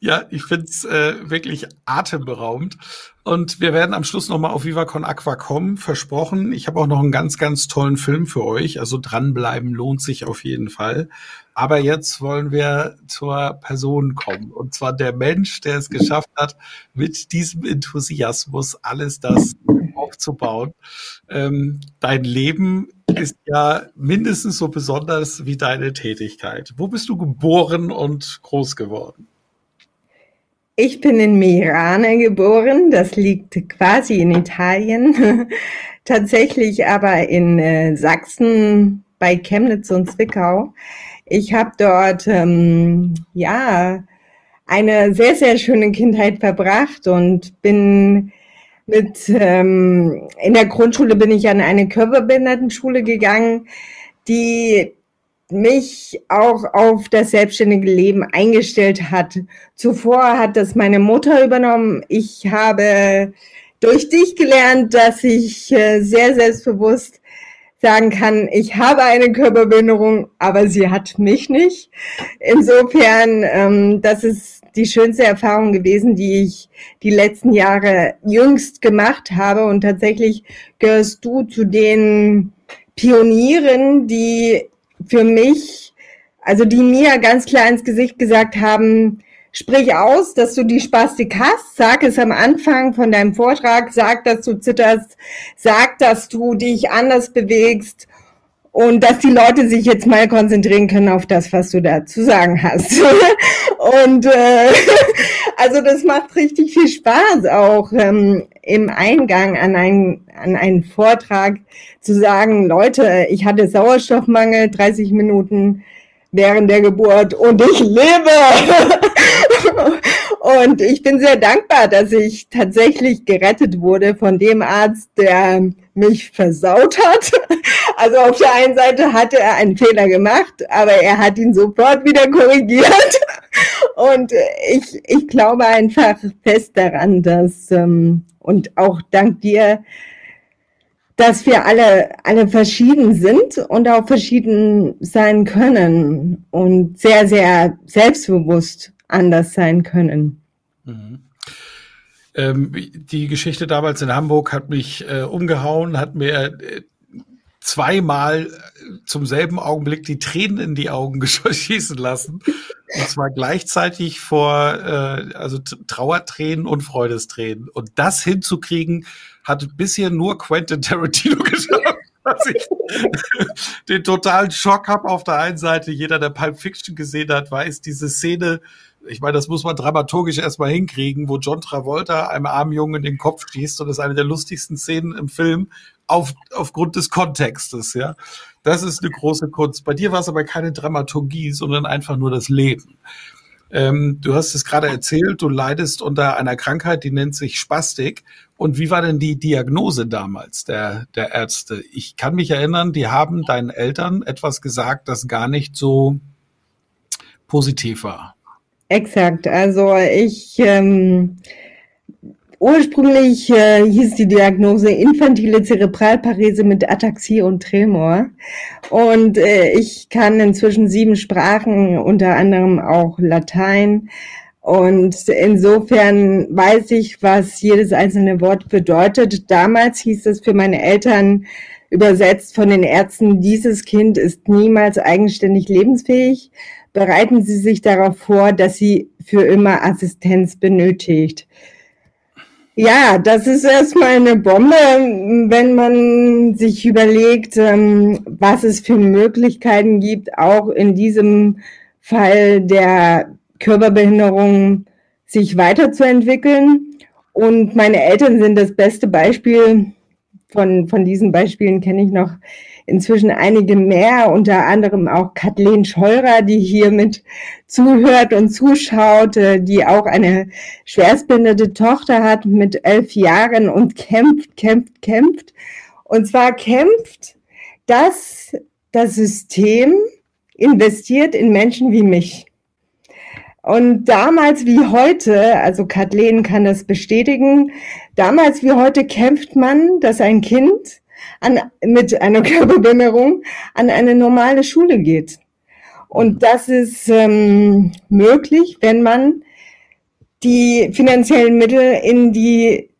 Ja, ich finde es äh, wirklich atemberaubend. Und wir werden am Schluss nochmal auf Viva Con Aqua kommen, versprochen. Ich habe auch noch einen ganz, ganz tollen Film für euch. Also dranbleiben lohnt sich auf jeden Fall. Aber jetzt wollen wir zur Person kommen. Und zwar der Mensch, der es geschafft hat, mit diesem Enthusiasmus alles das aufzubauen. Ähm, dein Leben ist ja mindestens so besonders wie deine Tätigkeit. Wo bist du geboren und groß geworden? Ich bin in Mirane geboren, das liegt quasi in Italien, <laughs> tatsächlich aber in äh, Sachsen bei Chemnitz und Zwickau. Ich habe dort ähm, ja eine sehr sehr schöne Kindheit verbracht und bin mit ähm, in der Grundschule bin ich an eine Körperbehindertenschule gegangen, die mich auch auf das selbstständige Leben eingestellt hat. Zuvor hat das meine Mutter übernommen. Ich habe durch dich gelernt, dass ich äh, sehr selbstbewusst sagen kann, ich habe eine Körperbehinderung, aber sie hat mich nicht. Insofern, ähm, das ist die schönste Erfahrung gewesen, die ich die letzten Jahre jüngst gemacht habe. Und tatsächlich gehörst du zu den Pionieren, die für mich, also die mir ganz klar ins Gesicht gesagt haben, sprich aus, dass du die Spastik hast, sag es am Anfang von deinem Vortrag, sag, dass du zitterst, sag, dass du dich anders bewegst und dass die Leute sich jetzt mal konzentrieren können auf das, was du da zu sagen hast. <laughs> und äh, also das macht richtig viel Spaß auch ähm, im Eingang an einen, an einen Vortrag zu sagen, Leute, ich hatte Sauerstoffmangel, 30 Minuten während der Geburt und ich lebe. <laughs> und ich bin sehr dankbar, dass ich tatsächlich gerettet wurde von dem Arzt, der mich versaut hat. <laughs> Also auf der einen Seite hatte er einen Fehler gemacht, aber er hat ihn sofort wieder korrigiert. <laughs> Und ich, ich glaube einfach fest daran, dass, ähm, und auch dank dir, dass wir alle, alle verschieden sind und auch verschieden sein können und sehr, sehr selbstbewusst anders sein können. Mhm. Ähm, die Geschichte damals in Hamburg hat mich äh, umgehauen, hat mir äh, zweimal zum selben Augenblick die Tränen in die Augen <laughs> schießen lassen. Und zwar gleichzeitig vor äh, also Trauertränen und Freudestränen. Und das hinzukriegen, hat bisher nur Quentin Tarantino <laughs> geschafft. Dass ich den totalen Schock habe auf der einen Seite. Jeder, der Pulp Fiction gesehen hat, weiß, diese Szene, ich meine, das muss man dramaturgisch erstmal hinkriegen, wo John Travolta einem armen Jungen in den Kopf schießt und das ist eine der lustigsten Szenen im Film auf, aufgrund des Kontextes, ja. Das ist eine große Kunst. Bei dir war es aber keine Dramaturgie, sondern einfach nur das Leben. Ähm, du hast es gerade erzählt, du leidest unter einer Krankheit, die nennt sich Spastik. Und wie war denn die Diagnose damals der, der Ärzte? Ich kann mich erinnern, die haben deinen Eltern etwas gesagt, das gar nicht so positiv war. Exakt. Also ich ähm, Ursprünglich äh, hieß die Diagnose infantile Zerebralparese mit Ataxie und Tremor. Und äh, ich kann inzwischen sieben Sprachen, unter anderem auch Latein. Und insofern weiß ich, was jedes einzelne Wort bedeutet. Damals hieß es für meine Eltern übersetzt von den Ärzten, dieses Kind ist niemals eigenständig lebensfähig. Bereiten Sie sich darauf vor, dass sie für immer Assistenz benötigt. Ja, das ist erstmal eine Bombe, wenn man sich überlegt, ähm, was es für Möglichkeiten gibt, auch in diesem Fall der Körperbehinderung sich weiterzuentwickeln. Und meine Eltern sind das beste Beispiel. Von, von diesen Beispielen kenne ich noch inzwischen einige mehr, unter anderem auch Kathleen Scheurer, die hier mit zuhört und zuschaut, äh, die auch eine schwerstbehinderte Tochter hat mit elf Jahren und kämpft, kämpft, kämpft. Und zwar kämpft, dass das System investiert in Menschen wie mich. Und damals wie heute, also Kathleen kann das bestätigen, damals wie heute kämpft man, dass ein Kind an, mit einer <laughs> Körperbehinderung an eine normale Schule geht. Und das ist ähm, möglich, wenn man die finanziellen Mittel in die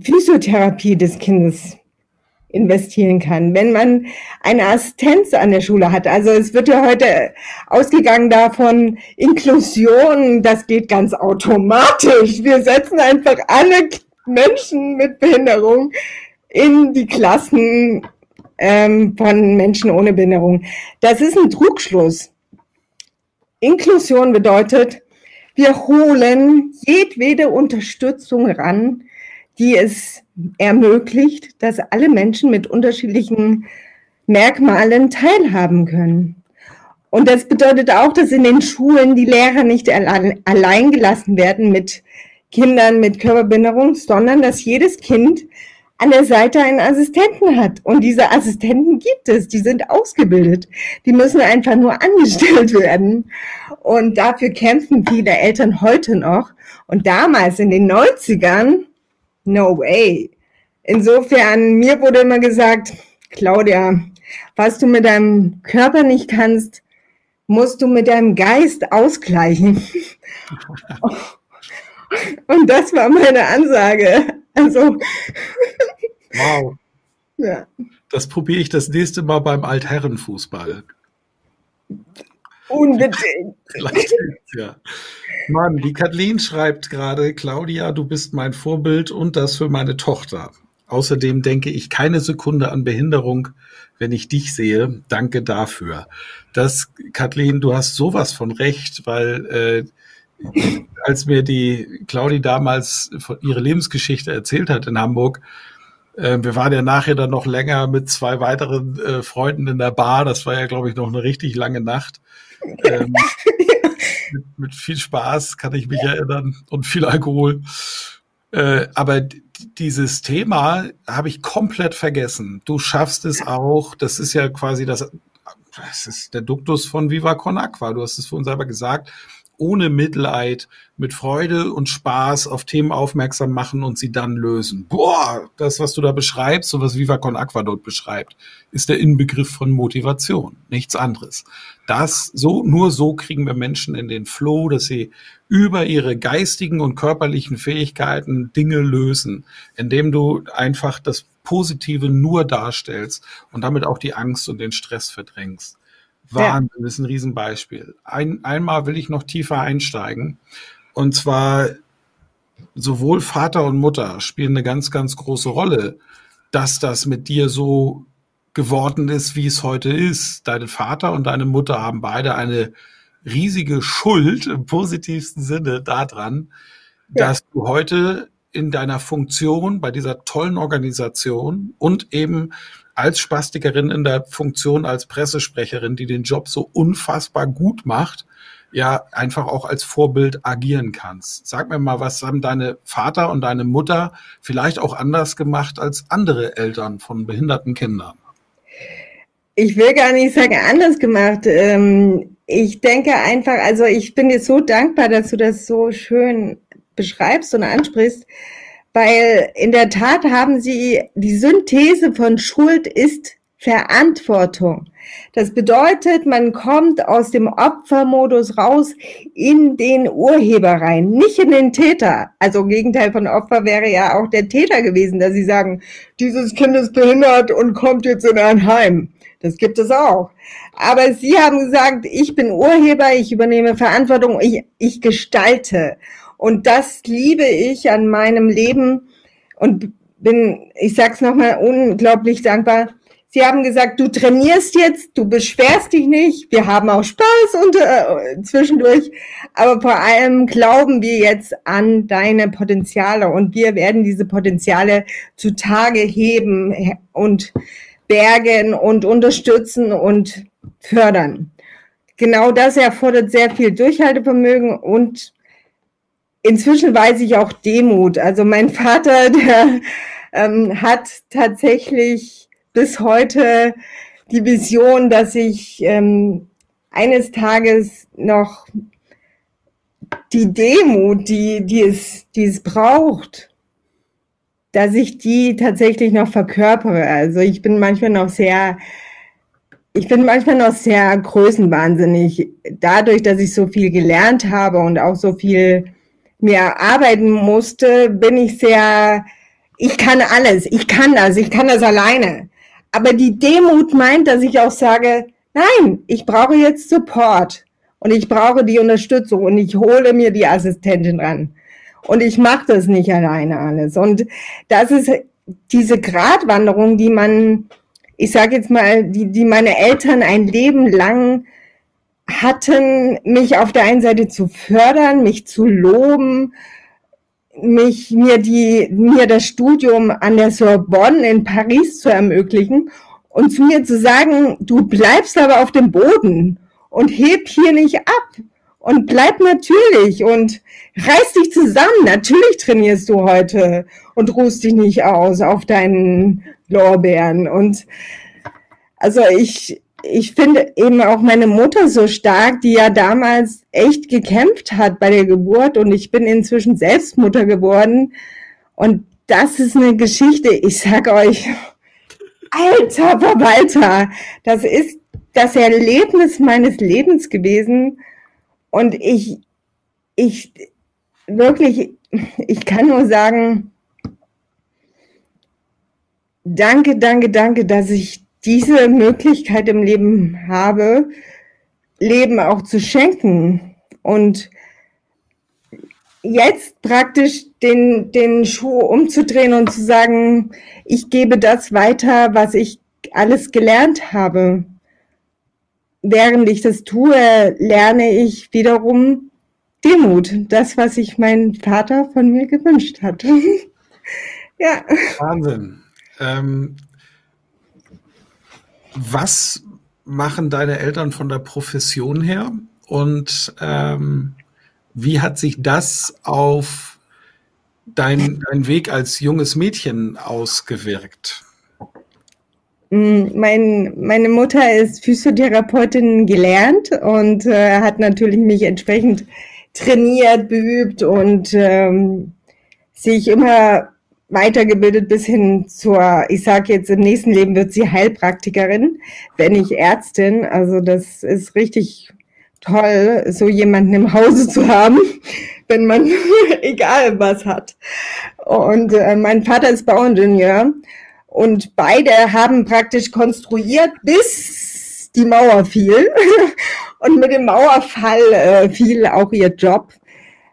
Physiotherapie des Kindes investieren kann, wenn man eine Assistenz an der Schule hat. Also es wird ja heute ausgegangen davon, Inklusion, das geht ganz automatisch. Wir setzen einfach alle Menschen mit Behinderung in die Klassen ähm, von Menschen ohne Behinderung. Das ist ein Trugschluss. Inklusion bedeutet, wir holen jedwede Unterstützung ran, die es ermöglicht, dass alle Menschen mit unterschiedlichen Merkmalen teilhaben können. Und das bedeutet auch, dass in den Schulen die Lehrer nicht allein gelassen werden mit Kindern mit Körperbehinderung, sondern dass jedes Kind an der Seite einen Assistenten hat. Und diese Assistenten gibt es, die sind ausgebildet. Die müssen einfach nur angestellt werden. Und dafür kämpfen viele Eltern heute noch. Und damals in den 90ern, no way. Insofern, mir wurde immer gesagt, Claudia, was du mit deinem Körper nicht kannst, musst du mit deinem Geist ausgleichen. <laughs> Und das war meine Ansage. Also. Wow. Ja. Das probiere ich das nächste Mal beim Altherrenfußball. Unbedingt. ja. Mann, die Kathleen schreibt gerade, Claudia, du bist mein Vorbild und das für meine Tochter. Außerdem denke ich keine Sekunde an Behinderung, wenn ich dich sehe. Danke dafür. Das, Kathleen, du hast sowas von recht, weil äh, als mir die Claudi damals ihre Lebensgeschichte erzählt hat in Hamburg, äh, wir waren ja nachher dann noch länger mit zwei weiteren äh, Freunden in der Bar. Das war ja, glaube ich, noch eine richtig lange Nacht. Ähm, <laughs> mit, mit, viel Spaß kann ich mich erinnern und viel Alkohol. Äh, aber dieses Thema habe ich komplett vergessen. Du schaffst es auch. Das ist ja quasi das, das ist der Duktus von Viva Con Aqua. Du hast es für uns selber gesagt ohne Mitleid, mit Freude und Spaß auf Themen aufmerksam machen und sie dann lösen. Boah, das, was du da beschreibst, so was Viva Con Aqua dort beschreibt, ist der Inbegriff von Motivation, nichts anderes. Das, so, nur so kriegen wir Menschen in den Flow, dass sie über ihre geistigen und körperlichen Fähigkeiten Dinge lösen, indem du einfach das Positive nur darstellst und damit auch die Angst und den Stress verdrängst. Wahnsinn, ja. das ist ein Riesenbeispiel. Ein, einmal will ich noch tiefer einsteigen. Und zwar sowohl Vater und Mutter spielen eine ganz, ganz große Rolle, dass das mit dir so geworden ist, wie es heute ist. Deine Vater und deine Mutter haben beide eine riesige Schuld im positivsten Sinne daran, ja. dass du heute in deiner Funktion bei dieser tollen Organisation und eben als Spastikerin in der Funktion als Pressesprecherin, die den Job so unfassbar gut macht, ja einfach auch als Vorbild agieren kannst. Sag mir mal, was haben deine Vater und deine Mutter vielleicht auch anders gemacht als andere Eltern von behinderten Kindern? Ich will gar nicht sagen anders gemacht. Ähm, ich denke einfach, also ich bin dir so dankbar, dass du das so schön beschreibst und ansprichst weil in der Tat haben sie die Synthese von Schuld ist Verantwortung. Das bedeutet, man kommt aus dem Opfermodus raus in den Urheber rein, nicht in den Täter. Also Gegenteil von Opfer wäre ja auch der Täter gewesen, dass sie sagen, dieses Kind ist behindert und kommt jetzt in ein Heim. Das gibt es auch. Aber sie haben gesagt, ich bin Urheber, ich übernehme Verantwortung, ich, ich gestalte. Und das liebe ich an meinem Leben und bin, ich sag's nochmal, unglaublich dankbar. Sie haben gesagt, du trainierst jetzt, du beschwerst dich nicht, wir haben auch Spaß und äh, zwischendurch, aber vor allem glauben wir jetzt an deine Potenziale und wir werden diese Potenziale zutage heben und bergen und unterstützen und fördern. Genau das erfordert sehr viel Durchhaltevermögen und inzwischen weiß ich auch Demut. Also mein Vater, <laughs> der ähm, hat tatsächlich bis heute die Vision, dass ich ähm, eines Tages noch die Demut, die, die, es, die es braucht, dass ich die tatsächlich noch verkörpere. Also ich bin manchmal noch sehr, ich bin manchmal noch sehr größenwahnsinnig. Dadurch, dass ich so viel gelernt habe und auch so viel mir arbeiten musste, bin ich sehr, ich kann alles, ich kann das, ich kann das alleine. Aber die Demut meint, dass ich auch sage, nein, ich brauche jetzt Support und ich brauche die Unterstützung und ich hole mir die Assistentin ran. Und ich mache das nicht alleine alles. Und das ist diese Gratwanderung, die man, ich sage jetzt mal, die, die meine Eltern ein Leben lang hatten, mich auf der einen Seite zu fördern, mich zu loben, mich mir die mir das Studium an der Sorbonne in Paris zu ermöglichen und zu mir zu sagen, du bleibst aber auf dem Boden und heb hier nicht ab und bleib natürlich und reiß dich zusammen. Natürlich trainierst du heute und ruhst dich nicht aus auf deinen Lorbeeren und also ich ich finde eben auch meine Mutter so stark, die ja damals echt gekämpft hat bei der Geburt und ich bin inzwischen selbst Mutter geworden. Und das ist eine Geschichte, ich sag euch, alter Verwalter, das ist das Erlebnis meines Lebens gewesen. Und ich, ich wirklich, ich kann nur sagen, danke, danke, danke, dass ich diese Möglichkeit im Leben habe, Leben auch zu schenken. Und jetzt praktisch den, den Schuh umzudrehen und zu sagen, ich gebe das weiter, was ich alles gelernt habe. Während ich das tue, lerne ich wiederum Demut, das, was sich mein Vater von mir gewünscht hat. <laughs> ja. Wahnsinn. Ähm, was machen deine Eltern von der Profession her? Und ähm, wie hat sich das auf dein, dein Weg als junges Mädchen ausgewirkt? Mm, mein, meine Mutter ist Physiotherapeutin gelernt und äh, hat natürlich mich entsprechend trainiert, beübt und ähm, sich immer weitergebildet bis hin zur, ich sage jetzt im nächsten Leben wird sie Heilpraktikerin, wenn nicht Ärztin. Also das ist richtig toll, so jemanden im Hause zu haben, wenn man <laughs> egal was hat. Und äh, mein Vater ist Bauingenieur und beide haben praktisch konstruiert, bis die Mauer fiel. <laughs> und mit dem Mauerfall äh, fiel auch ihr Job.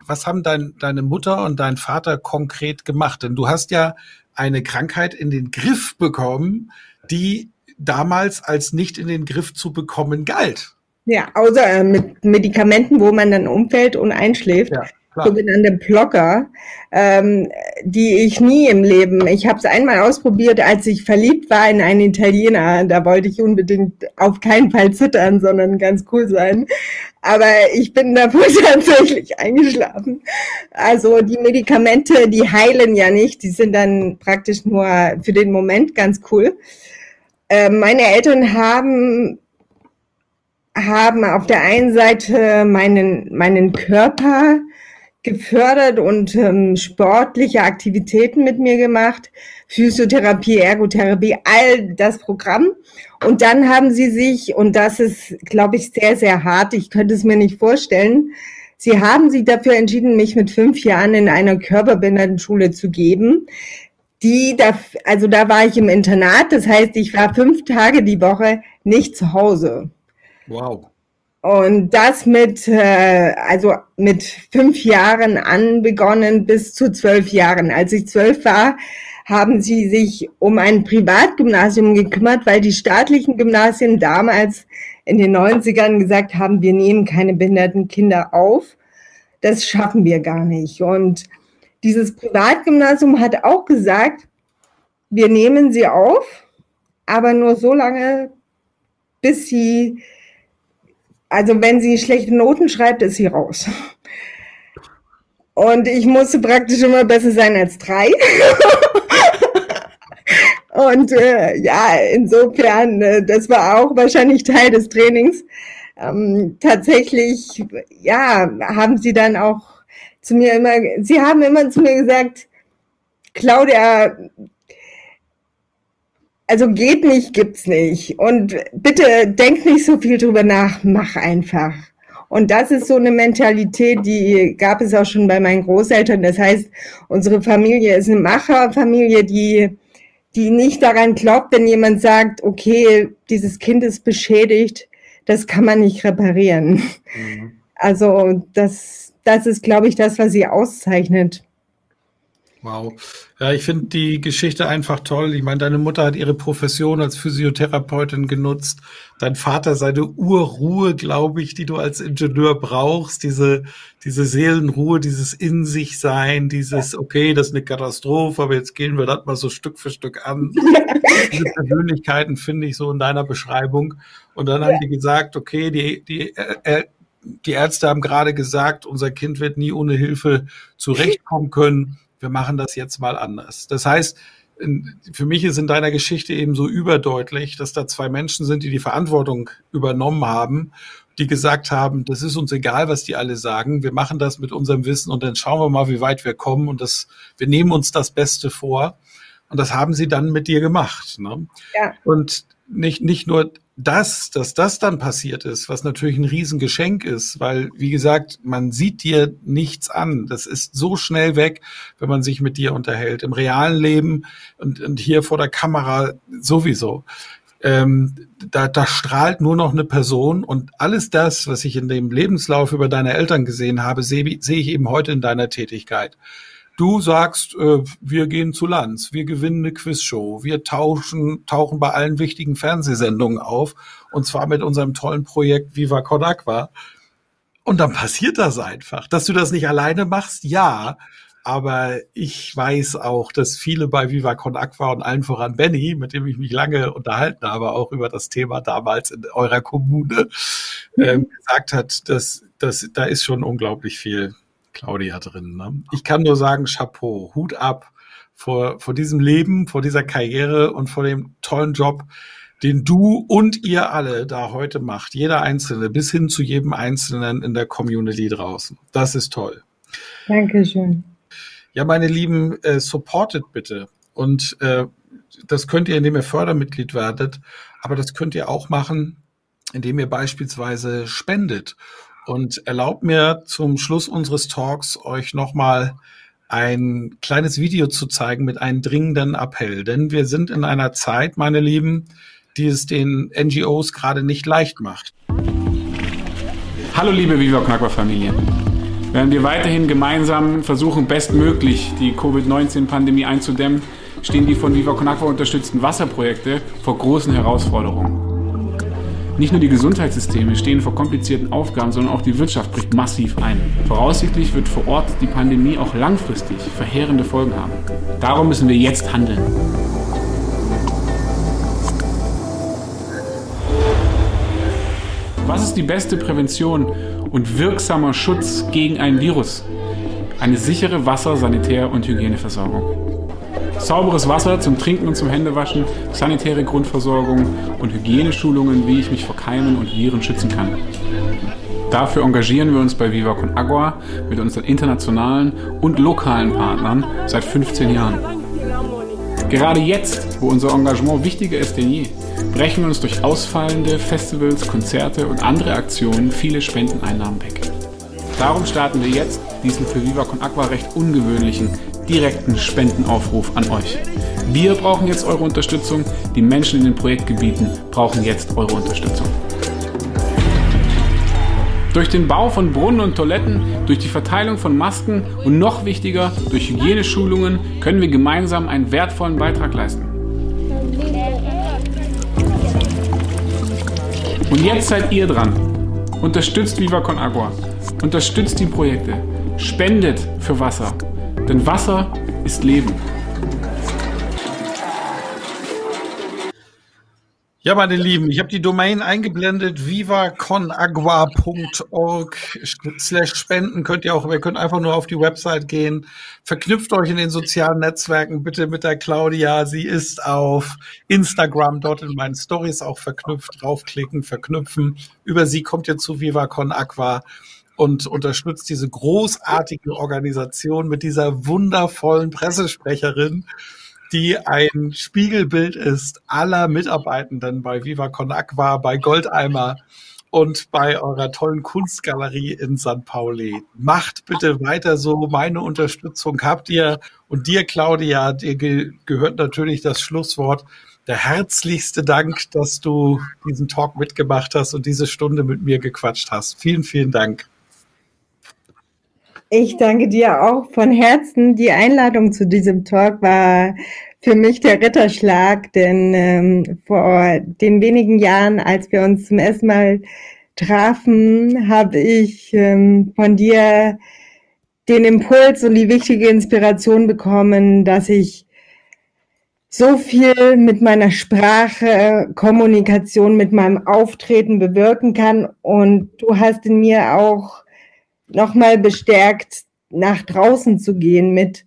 Was haben dein, deine Mutter und dein Vater konkret gemacht? Denn du hast ja eine Krankheit in den Griff bekommen, die damals als nicht in den Griff zu bekommen galt. Ja, außer äh, mit Medikamenten, wo man dann umfällt und einschläft. Ja, sogenannte Blocker, ähm, die ich nie im Leben. Ich habe es einmal ausprobiert, als ich verliebt war in einen Italiener. Da wollte ich unbedingt auf keinen Fall zittern, sondern ganz cool sein. Aber ich bin davor <laughs> tatsächlich eingeschlafen. Also die Medikamente, die heilen ja nicht. Die sind dann praktisch nur für den Moment ganz cool. Äh, meine Eltern haben haben auf der einen Seite meinen, meinen Körper gefördert und ähm, sportliche Aktivitäten mit mir gemacht, Physiotherapie, Ergotherapie, all das Programm. Und dann haben sie sich, und das ist, glaube ich, sehr, sehr hart, ich könnte es mir nicht vorstellen, sie haben sich dafür entschieden, mich mit fünf Jahren in einer Körperbehindertenschule zu geben. Die, da, also da war ich im Internat, das heißt, ich war fünf Tage die Woche nicht zu Hause. Wow. Und das mit, äh, also mit fünf Jahren an begonnen bis zu zwölf Jahren. Als ich zwölf war, haben sie sich um ein Privatgymnasium gekümmert, weil die staatlichen Gymnasien damals in den 90ern gesagt haben, wir nehmen keine behinderten Kinder auf. Das schaffen wir gar nicht. Und dieses Privatgymnasium hat auch gesagt, wir nehmen sie auf, aber nur so lange, bis sie also wenn sie schlechte Noten schreibt, ist sie raus. Und ich musste praktisch immer besser sein als drei. <laughs> Und äh, ja, insofern, äh, das war auch wahrscheinlich Teil des Trainings. Ähm, tatsächlich, ja, haben sie dann auch zu mir immer, sie haben immer zu mir gesagt, Claudia, also geht nicht, gibt's nicht. Und bitte denk nicht so viel drüber nach, mach einfach. Und das ist so eine Mentalität, die gab es auch schon bei meinen Großeltern. Das heißt, unsere Familie ist eine Macherfamilie, die, die nicht daran glaubt, wenn jemand sagt, okay, dieses Kind ist beschädigt, das kann man nicht reparieren. Mhm. Also das, das ist, glaube ich, das, was sie auszeichnet. Wow. Ja, ich finde die Geschichte einfach toll. Ich meine, deine Mutter hat ihre Profession als Physiotherapeutin genutzt. Dein Vater seine Urruhe, glaube ich, die du als Ingenieur brauchst. Diese, diese Seelenruhe, dieses in sich sein, dieses, okay, das ist eine Katastrophe, aber jetzt gehen wir das mal so Stück für Stück an. <laughs> Diese Persönlichkeiten finde ich so in deiner Beschreibung. Und dann haben die gesagt, okay, die, die, äh, äh, die Ärzte haben gerade gesagt, unser Kind wird nie ohne Hilfe zurechtkommen können wir machen das jetzt mal anders. Das heißt, für mich ist in deiner Geschichte eben so überdeutlich, dass da zwei Menschen sind, die die Verantwortung übernommen haben, die gesagt haben, das ist uns egal, was die alle sagen, wir machen das mit unserem Wissen und dann schauen wir mal, wie weit wir kommen und das, wir nehmen uns das Beste vor. Und das haben sie dann mit dir gemacht. Ne? Ja. Und nicht, nicht nur das, dass das dann passiert ist, was natürlich ein Riesengeschenk ist, weil, wie gesagt, man sieht dir nichts an. Das ist so schnell weg, wenn man sich mit dir unterhält. Im realen Leben und, und hier vor der Kamera sowieso. ähm, da, da strahlt nur noch eine Person und alles das, was ich in dem Lebenslauf über deine Eltern gesehen habe, sehe seh ich eben heute in deiner Tätigkeit. Du sagst, äh, wir gehen zu Lanz, wir gewinnen eine Quizshow, wir tauschen, tauchen bei allen wichtigen Fernsehsendungen auf und zwar mit unserem tollen Projekt Viva Con Agua. Und dann passiert das einfach. Dass du das nicht alleine machst, ja. Aber ich weiß auch, dass viele bei Viva Con Aqua und allen voran Benny, mit dem ich mich lange unterhalten habe, auch über das Thema damals in eurer Kommune, mhm. ähm, gesagt hat, dass, dass da ist schon unglaublich viel Claudia drin. Ne? Ich kann nur sagen, Chapeau, Hut ab vor, vor diesem Leben, vor dieser Karriere und vor dem tollen Job, den du und ihr alle da heute macht. Jeder Einzelne, bis hin zu jedem Einzelnen in der Community draußen. Das ist toll. Dankeschön. Ja, meine Lieben, äh, supportet bitte. Und äh, das könnt ihr, indem ihr Fördermitglied werdet, aber das könnt ihr auch machen, indem ihr beispielsweise spendet. Und erlaubt mir zum Schluss unseres Talks euch nochmal ein kleines Video zu zeigen mit einem dringenden Appell. Denn wir sind in einer Zeit, meine Lieben, die es den NGOs gerade nicht leicht macht. Hallo liebe Viva Knackbar Familie. Während wir weiterhin gemeinsam versuchen, bestmöglich die Covid-19-Pandemie einzudämmen, stehen die von Viva Con Agua unterstützten Wasserprojekte vor großen Herausforderungen. Nicht nur die Gesundheitssysteme stehen vor komplizierten Aufgaben, sondern auch die Wirtschaft bricht massiv ein. Voraussichtlich wird vor Ort die Pandemie auch langfristig verheerende Folgen haben. Darum müssen wir jetzt handeln. Was ist die beste Prävention und wirksamer Schutz gegen ein Virus? Eine sichere Wasser-, Sanitär- und Hygieneversorgung. Sauberes Wasser zum Trinken und zum Händewaschen, sanitäre Grundversorgung und Hygieneschulungen, wie ich mich vor Keimen und Viren schützen kann. Dafür engagieren wir uns bei Viva Con Agua mit unseren internationalen und lokalen Partnern seit 15 Jahren. Gerade jetzt, wo unser Engagement wichtiger ist denn je, brechen wir uns durch ausfallende Festivals, Konzerte und andere Aktionen viele Spendeneinnahmen weg. Darum starten wir jetzt diesen für Viva Con Aqua recht ungewöhnlichen direkten Spendenaufruf an euch. Wir brauchen jetzt eure Unterstützung, die Menschen in den Projektgebieten brauchen jetzt eure Unterstützung. Durch den Bau von Brunnen und Toiletten, durch die Verteilung von Masken und noch wichtiger, durch Hygieneschulungen können wir gemeinsam einen wertvollen Beitrag leisten. Und jetzt seid ihr dran. Unterstützt Viva Con Agua. Unterstützt die Projekte. Spendet für Wasser. Denn Wasser ist Leben. Ja, meine Lieben, ich habe die Domain eingeblendet, vivaconagua.org slash spenden. Könnt ihr auch, ihr könnt einfach nur auf die Website gehen. Verknüpft euch in den sozialen Netzwerken bitte mit der Claudia. Sie ist auf Instagram, dort in meinen Stories auch verknüpft. Draufklicken, verknüpfen. Über sie kommt ihr zu Viva Con Aqua und unterstützt diese großartige Organisation mit dieser wundervollen Pressesprecherin die ein Spiegelbild ist aller Mitarbeitenden bei Viva Con Aqua, bei Goldeimer und bei eurer tollen Kunstgalerie in St. Pauli. Macht bitte weiter so. Meine Unterstützung habt ihr. Und dir, Claudia, dir ge gehört natürlich das Schlusswort. Der herzlichste Dank, dass du diesen Talk mitgemacht hast und diese Stunde mit mir gequatscht hast. Vielen, vielen Dank. Ich danke dir auch von Herzen. Die Einladung zu diesem Talk war für mich der Ritterschlag, denn ähm, vor den wenigen Jahren, als wir uns zum ersten Mal trafen, habe ich ähm, von dir den Impuls und die wichtige Inspiration bekommen, dass ich so viel mit meiner Sprache, Kommunikation, mit meinem Auftreten bewirken kann. Und du hast in mir auch nochmal bestärkt, nach draußen zu gehen mit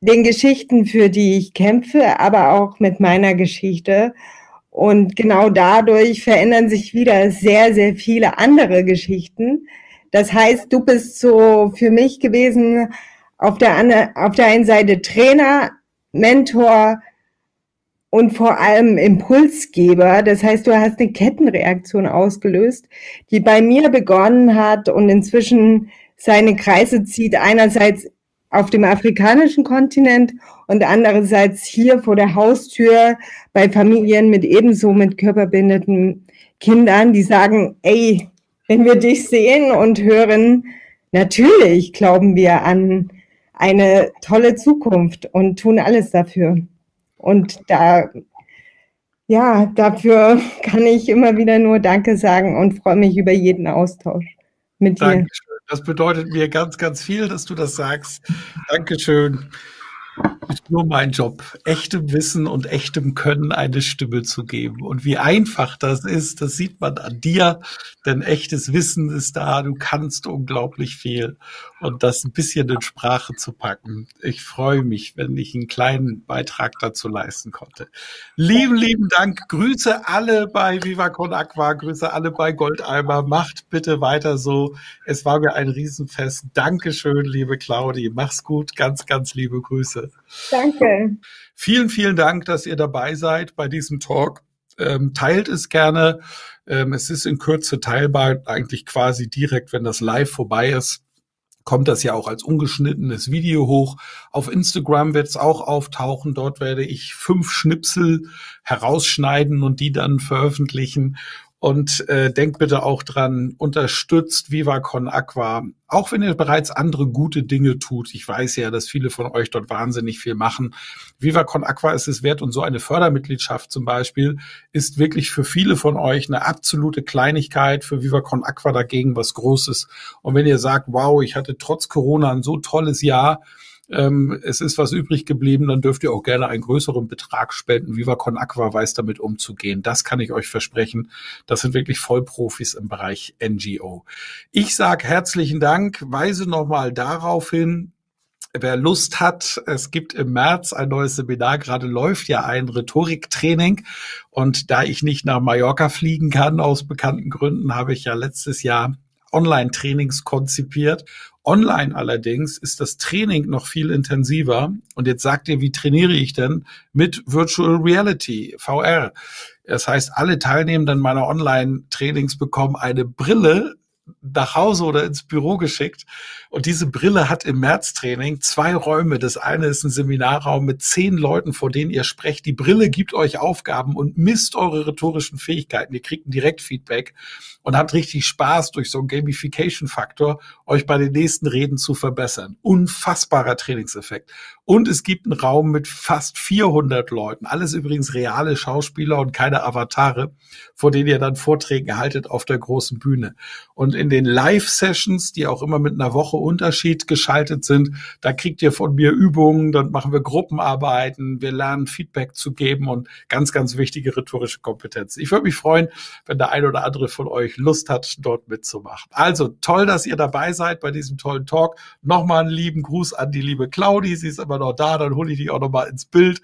den Geschichten, für die ich kämpfe, aber auch mit meiner Geschichte. Und genau dadurch verändern sich wieder sehr, sehr viele andere Geschichten. Das heißt, du bist so für mich gewesen auf der, auf der einen Seite Trainer, Mentor und vor allem Impulsgeber. Das heißt, du hast eine Kettenreaktion ausgelöst, die bei mir begonnen hat und inzwischen seine Kreise zieht. Einerseits auf dem afrikanischen Kontinent und andererseits hier vor der Haustür bei Familien mit ebenso mit körperbindeten Kindern, die sagen, ey, wenn wir dich sehen und hören, natürlich glauben wir an eine tolle Zukunft und tun alles dafür. Und da, ja, dafür <laughs> kann ich immer wieder nur Danke sagen und freue mich über jeden Austausch mit dir. Dankeschön. Das bedeutet mir ganz, ganz viel, dass du das sagst. Dankeschön ist nur mein Job, echtem Wissen und echtem Können eine Stimme zu geben. Und wie einfach das ist, das sieht man an dir, denn echtes Wissen ist da, du kannst unglaublich viel. Und das ein bisschen in Sprache zu packen. Ich freue mich, wenn ich einen kleinen Beitrag dazu leisten konnte. Lieben, lieben Dank. Grüße alle bei Viva Con Aqua, Grüße alle bei Goldeimer. Macht bitte weiter so. Es war mir ein Riesenfest. Dankeschön, liebe Claudi. Mach's gut. Ganz, ganz liebe Grüße. Danke. Vielen, vielen Dank, dass ihr dabei seid bei diesem Talk. Ähm, teilt es gerne. Ähm, es ist in Kürze teilbar, eigentlich quasi direkt, wenn das live vorbei ist kommt das ja auch als ungeschnittenes Video hoch. Auf Instagram wird es auch auftauchen. Dort werde ich fünf Schnipsel herausschneiden und die dann veröffentlichen. Und äh, denkt bitte auch dran, unterstützt Viva Con Aqua, auch wenn ihr bereits andere gute Dinge tut. Ich weiß ja, dass viele von euch dort wahnsinnig viel machen. Viva Con Aqua ist es wert und so eine Fördermitgliedschaft zum Beispiel ist wirklich für viele von euch eine absolute Kleinigkeit, für Viva Con Aqua dagegen was Großes. Und wenn ihr sagt, wow, ich hatte trotz Corona ein so tolles Jahr, ähm, es ist was übrig geblieben, dann dürft ihr auch gerne einen größeren Betrag spenden. Viva Con Aqua weiß damit umzugehen. Das kann ich euch versprechen. Das sind wirklich Vollprofis im Bereich NGO. Ich sage herzlichen Dank, weise nochmal darauf hin, wer Lust hat, es gibt im März ein neues Seminar, gerade läuft ja ein Rhetoriktraining. Und da ich nicht nach Mallorca fliegen kann, aus bekannten Gründen, habe ich ja letztes Jahr Online-Trainings konzipiert Online allerdings ist das Training noch viel intensiver. Und jetzt sagt ihr, wie trainiere ich denn? Mit Virtual Reality, VR. Das heißt, alle Teilnehmenden meiner Online-Trainings bekommen eine Brille nach Hause oder ins Büro geschickt. Und diese Brille hat im März-Training zwei Räume. Das eine ist ein Seminarraum mit zehn Leuten, vor denen ihr sprecht. Die Brille gibt euch Aufgaben und misst eure rhetorischen Fähigkeiten. Ihr kriegt ein Direktfeedback und habt richtig Spaß durch so einen Gamification-Faktor, euch bei den nächsten Reden zu verbessern. Unfassbarer Trainingseffekt. Und es gibt einen Raum mit fast 400 Leuten. Alles übrigens reale Schauspieler und keine Avatare, vor denen ihr dann Vorträge haltet auf der großen Bühne. Und in den Live-Sessions, die auch immer mit einer Woche Unterschied geschaltet sind, da kriegt ihr von mir Übungen, dann machen wir Gruppenarbeiten, wir lernen Feedback zu geben und ganz, ganz wichtige rhetorische Kompetenzen. Ich würde mich freuen, wenn der ein oder andere von euch Lust hat, dort mitzumachen. Also toll, dass ihr dabei seid bei diesem tollen Talk. Nochmal einen lieben Gruß an die liebe Claudi. Sie ist immer noch da, dann hole ich die auch nochmal ins Bild.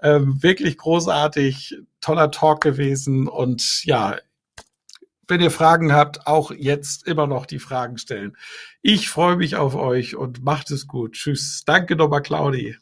Ähm, wirklich großartig, toller Talk gewesen und ja, wenn ihr Fragen habt, auch jetzt immer noch die Fragen stellen. Ich freue mich auf euch und macht es gut. Tschüss. Danke nochmal, Claudi.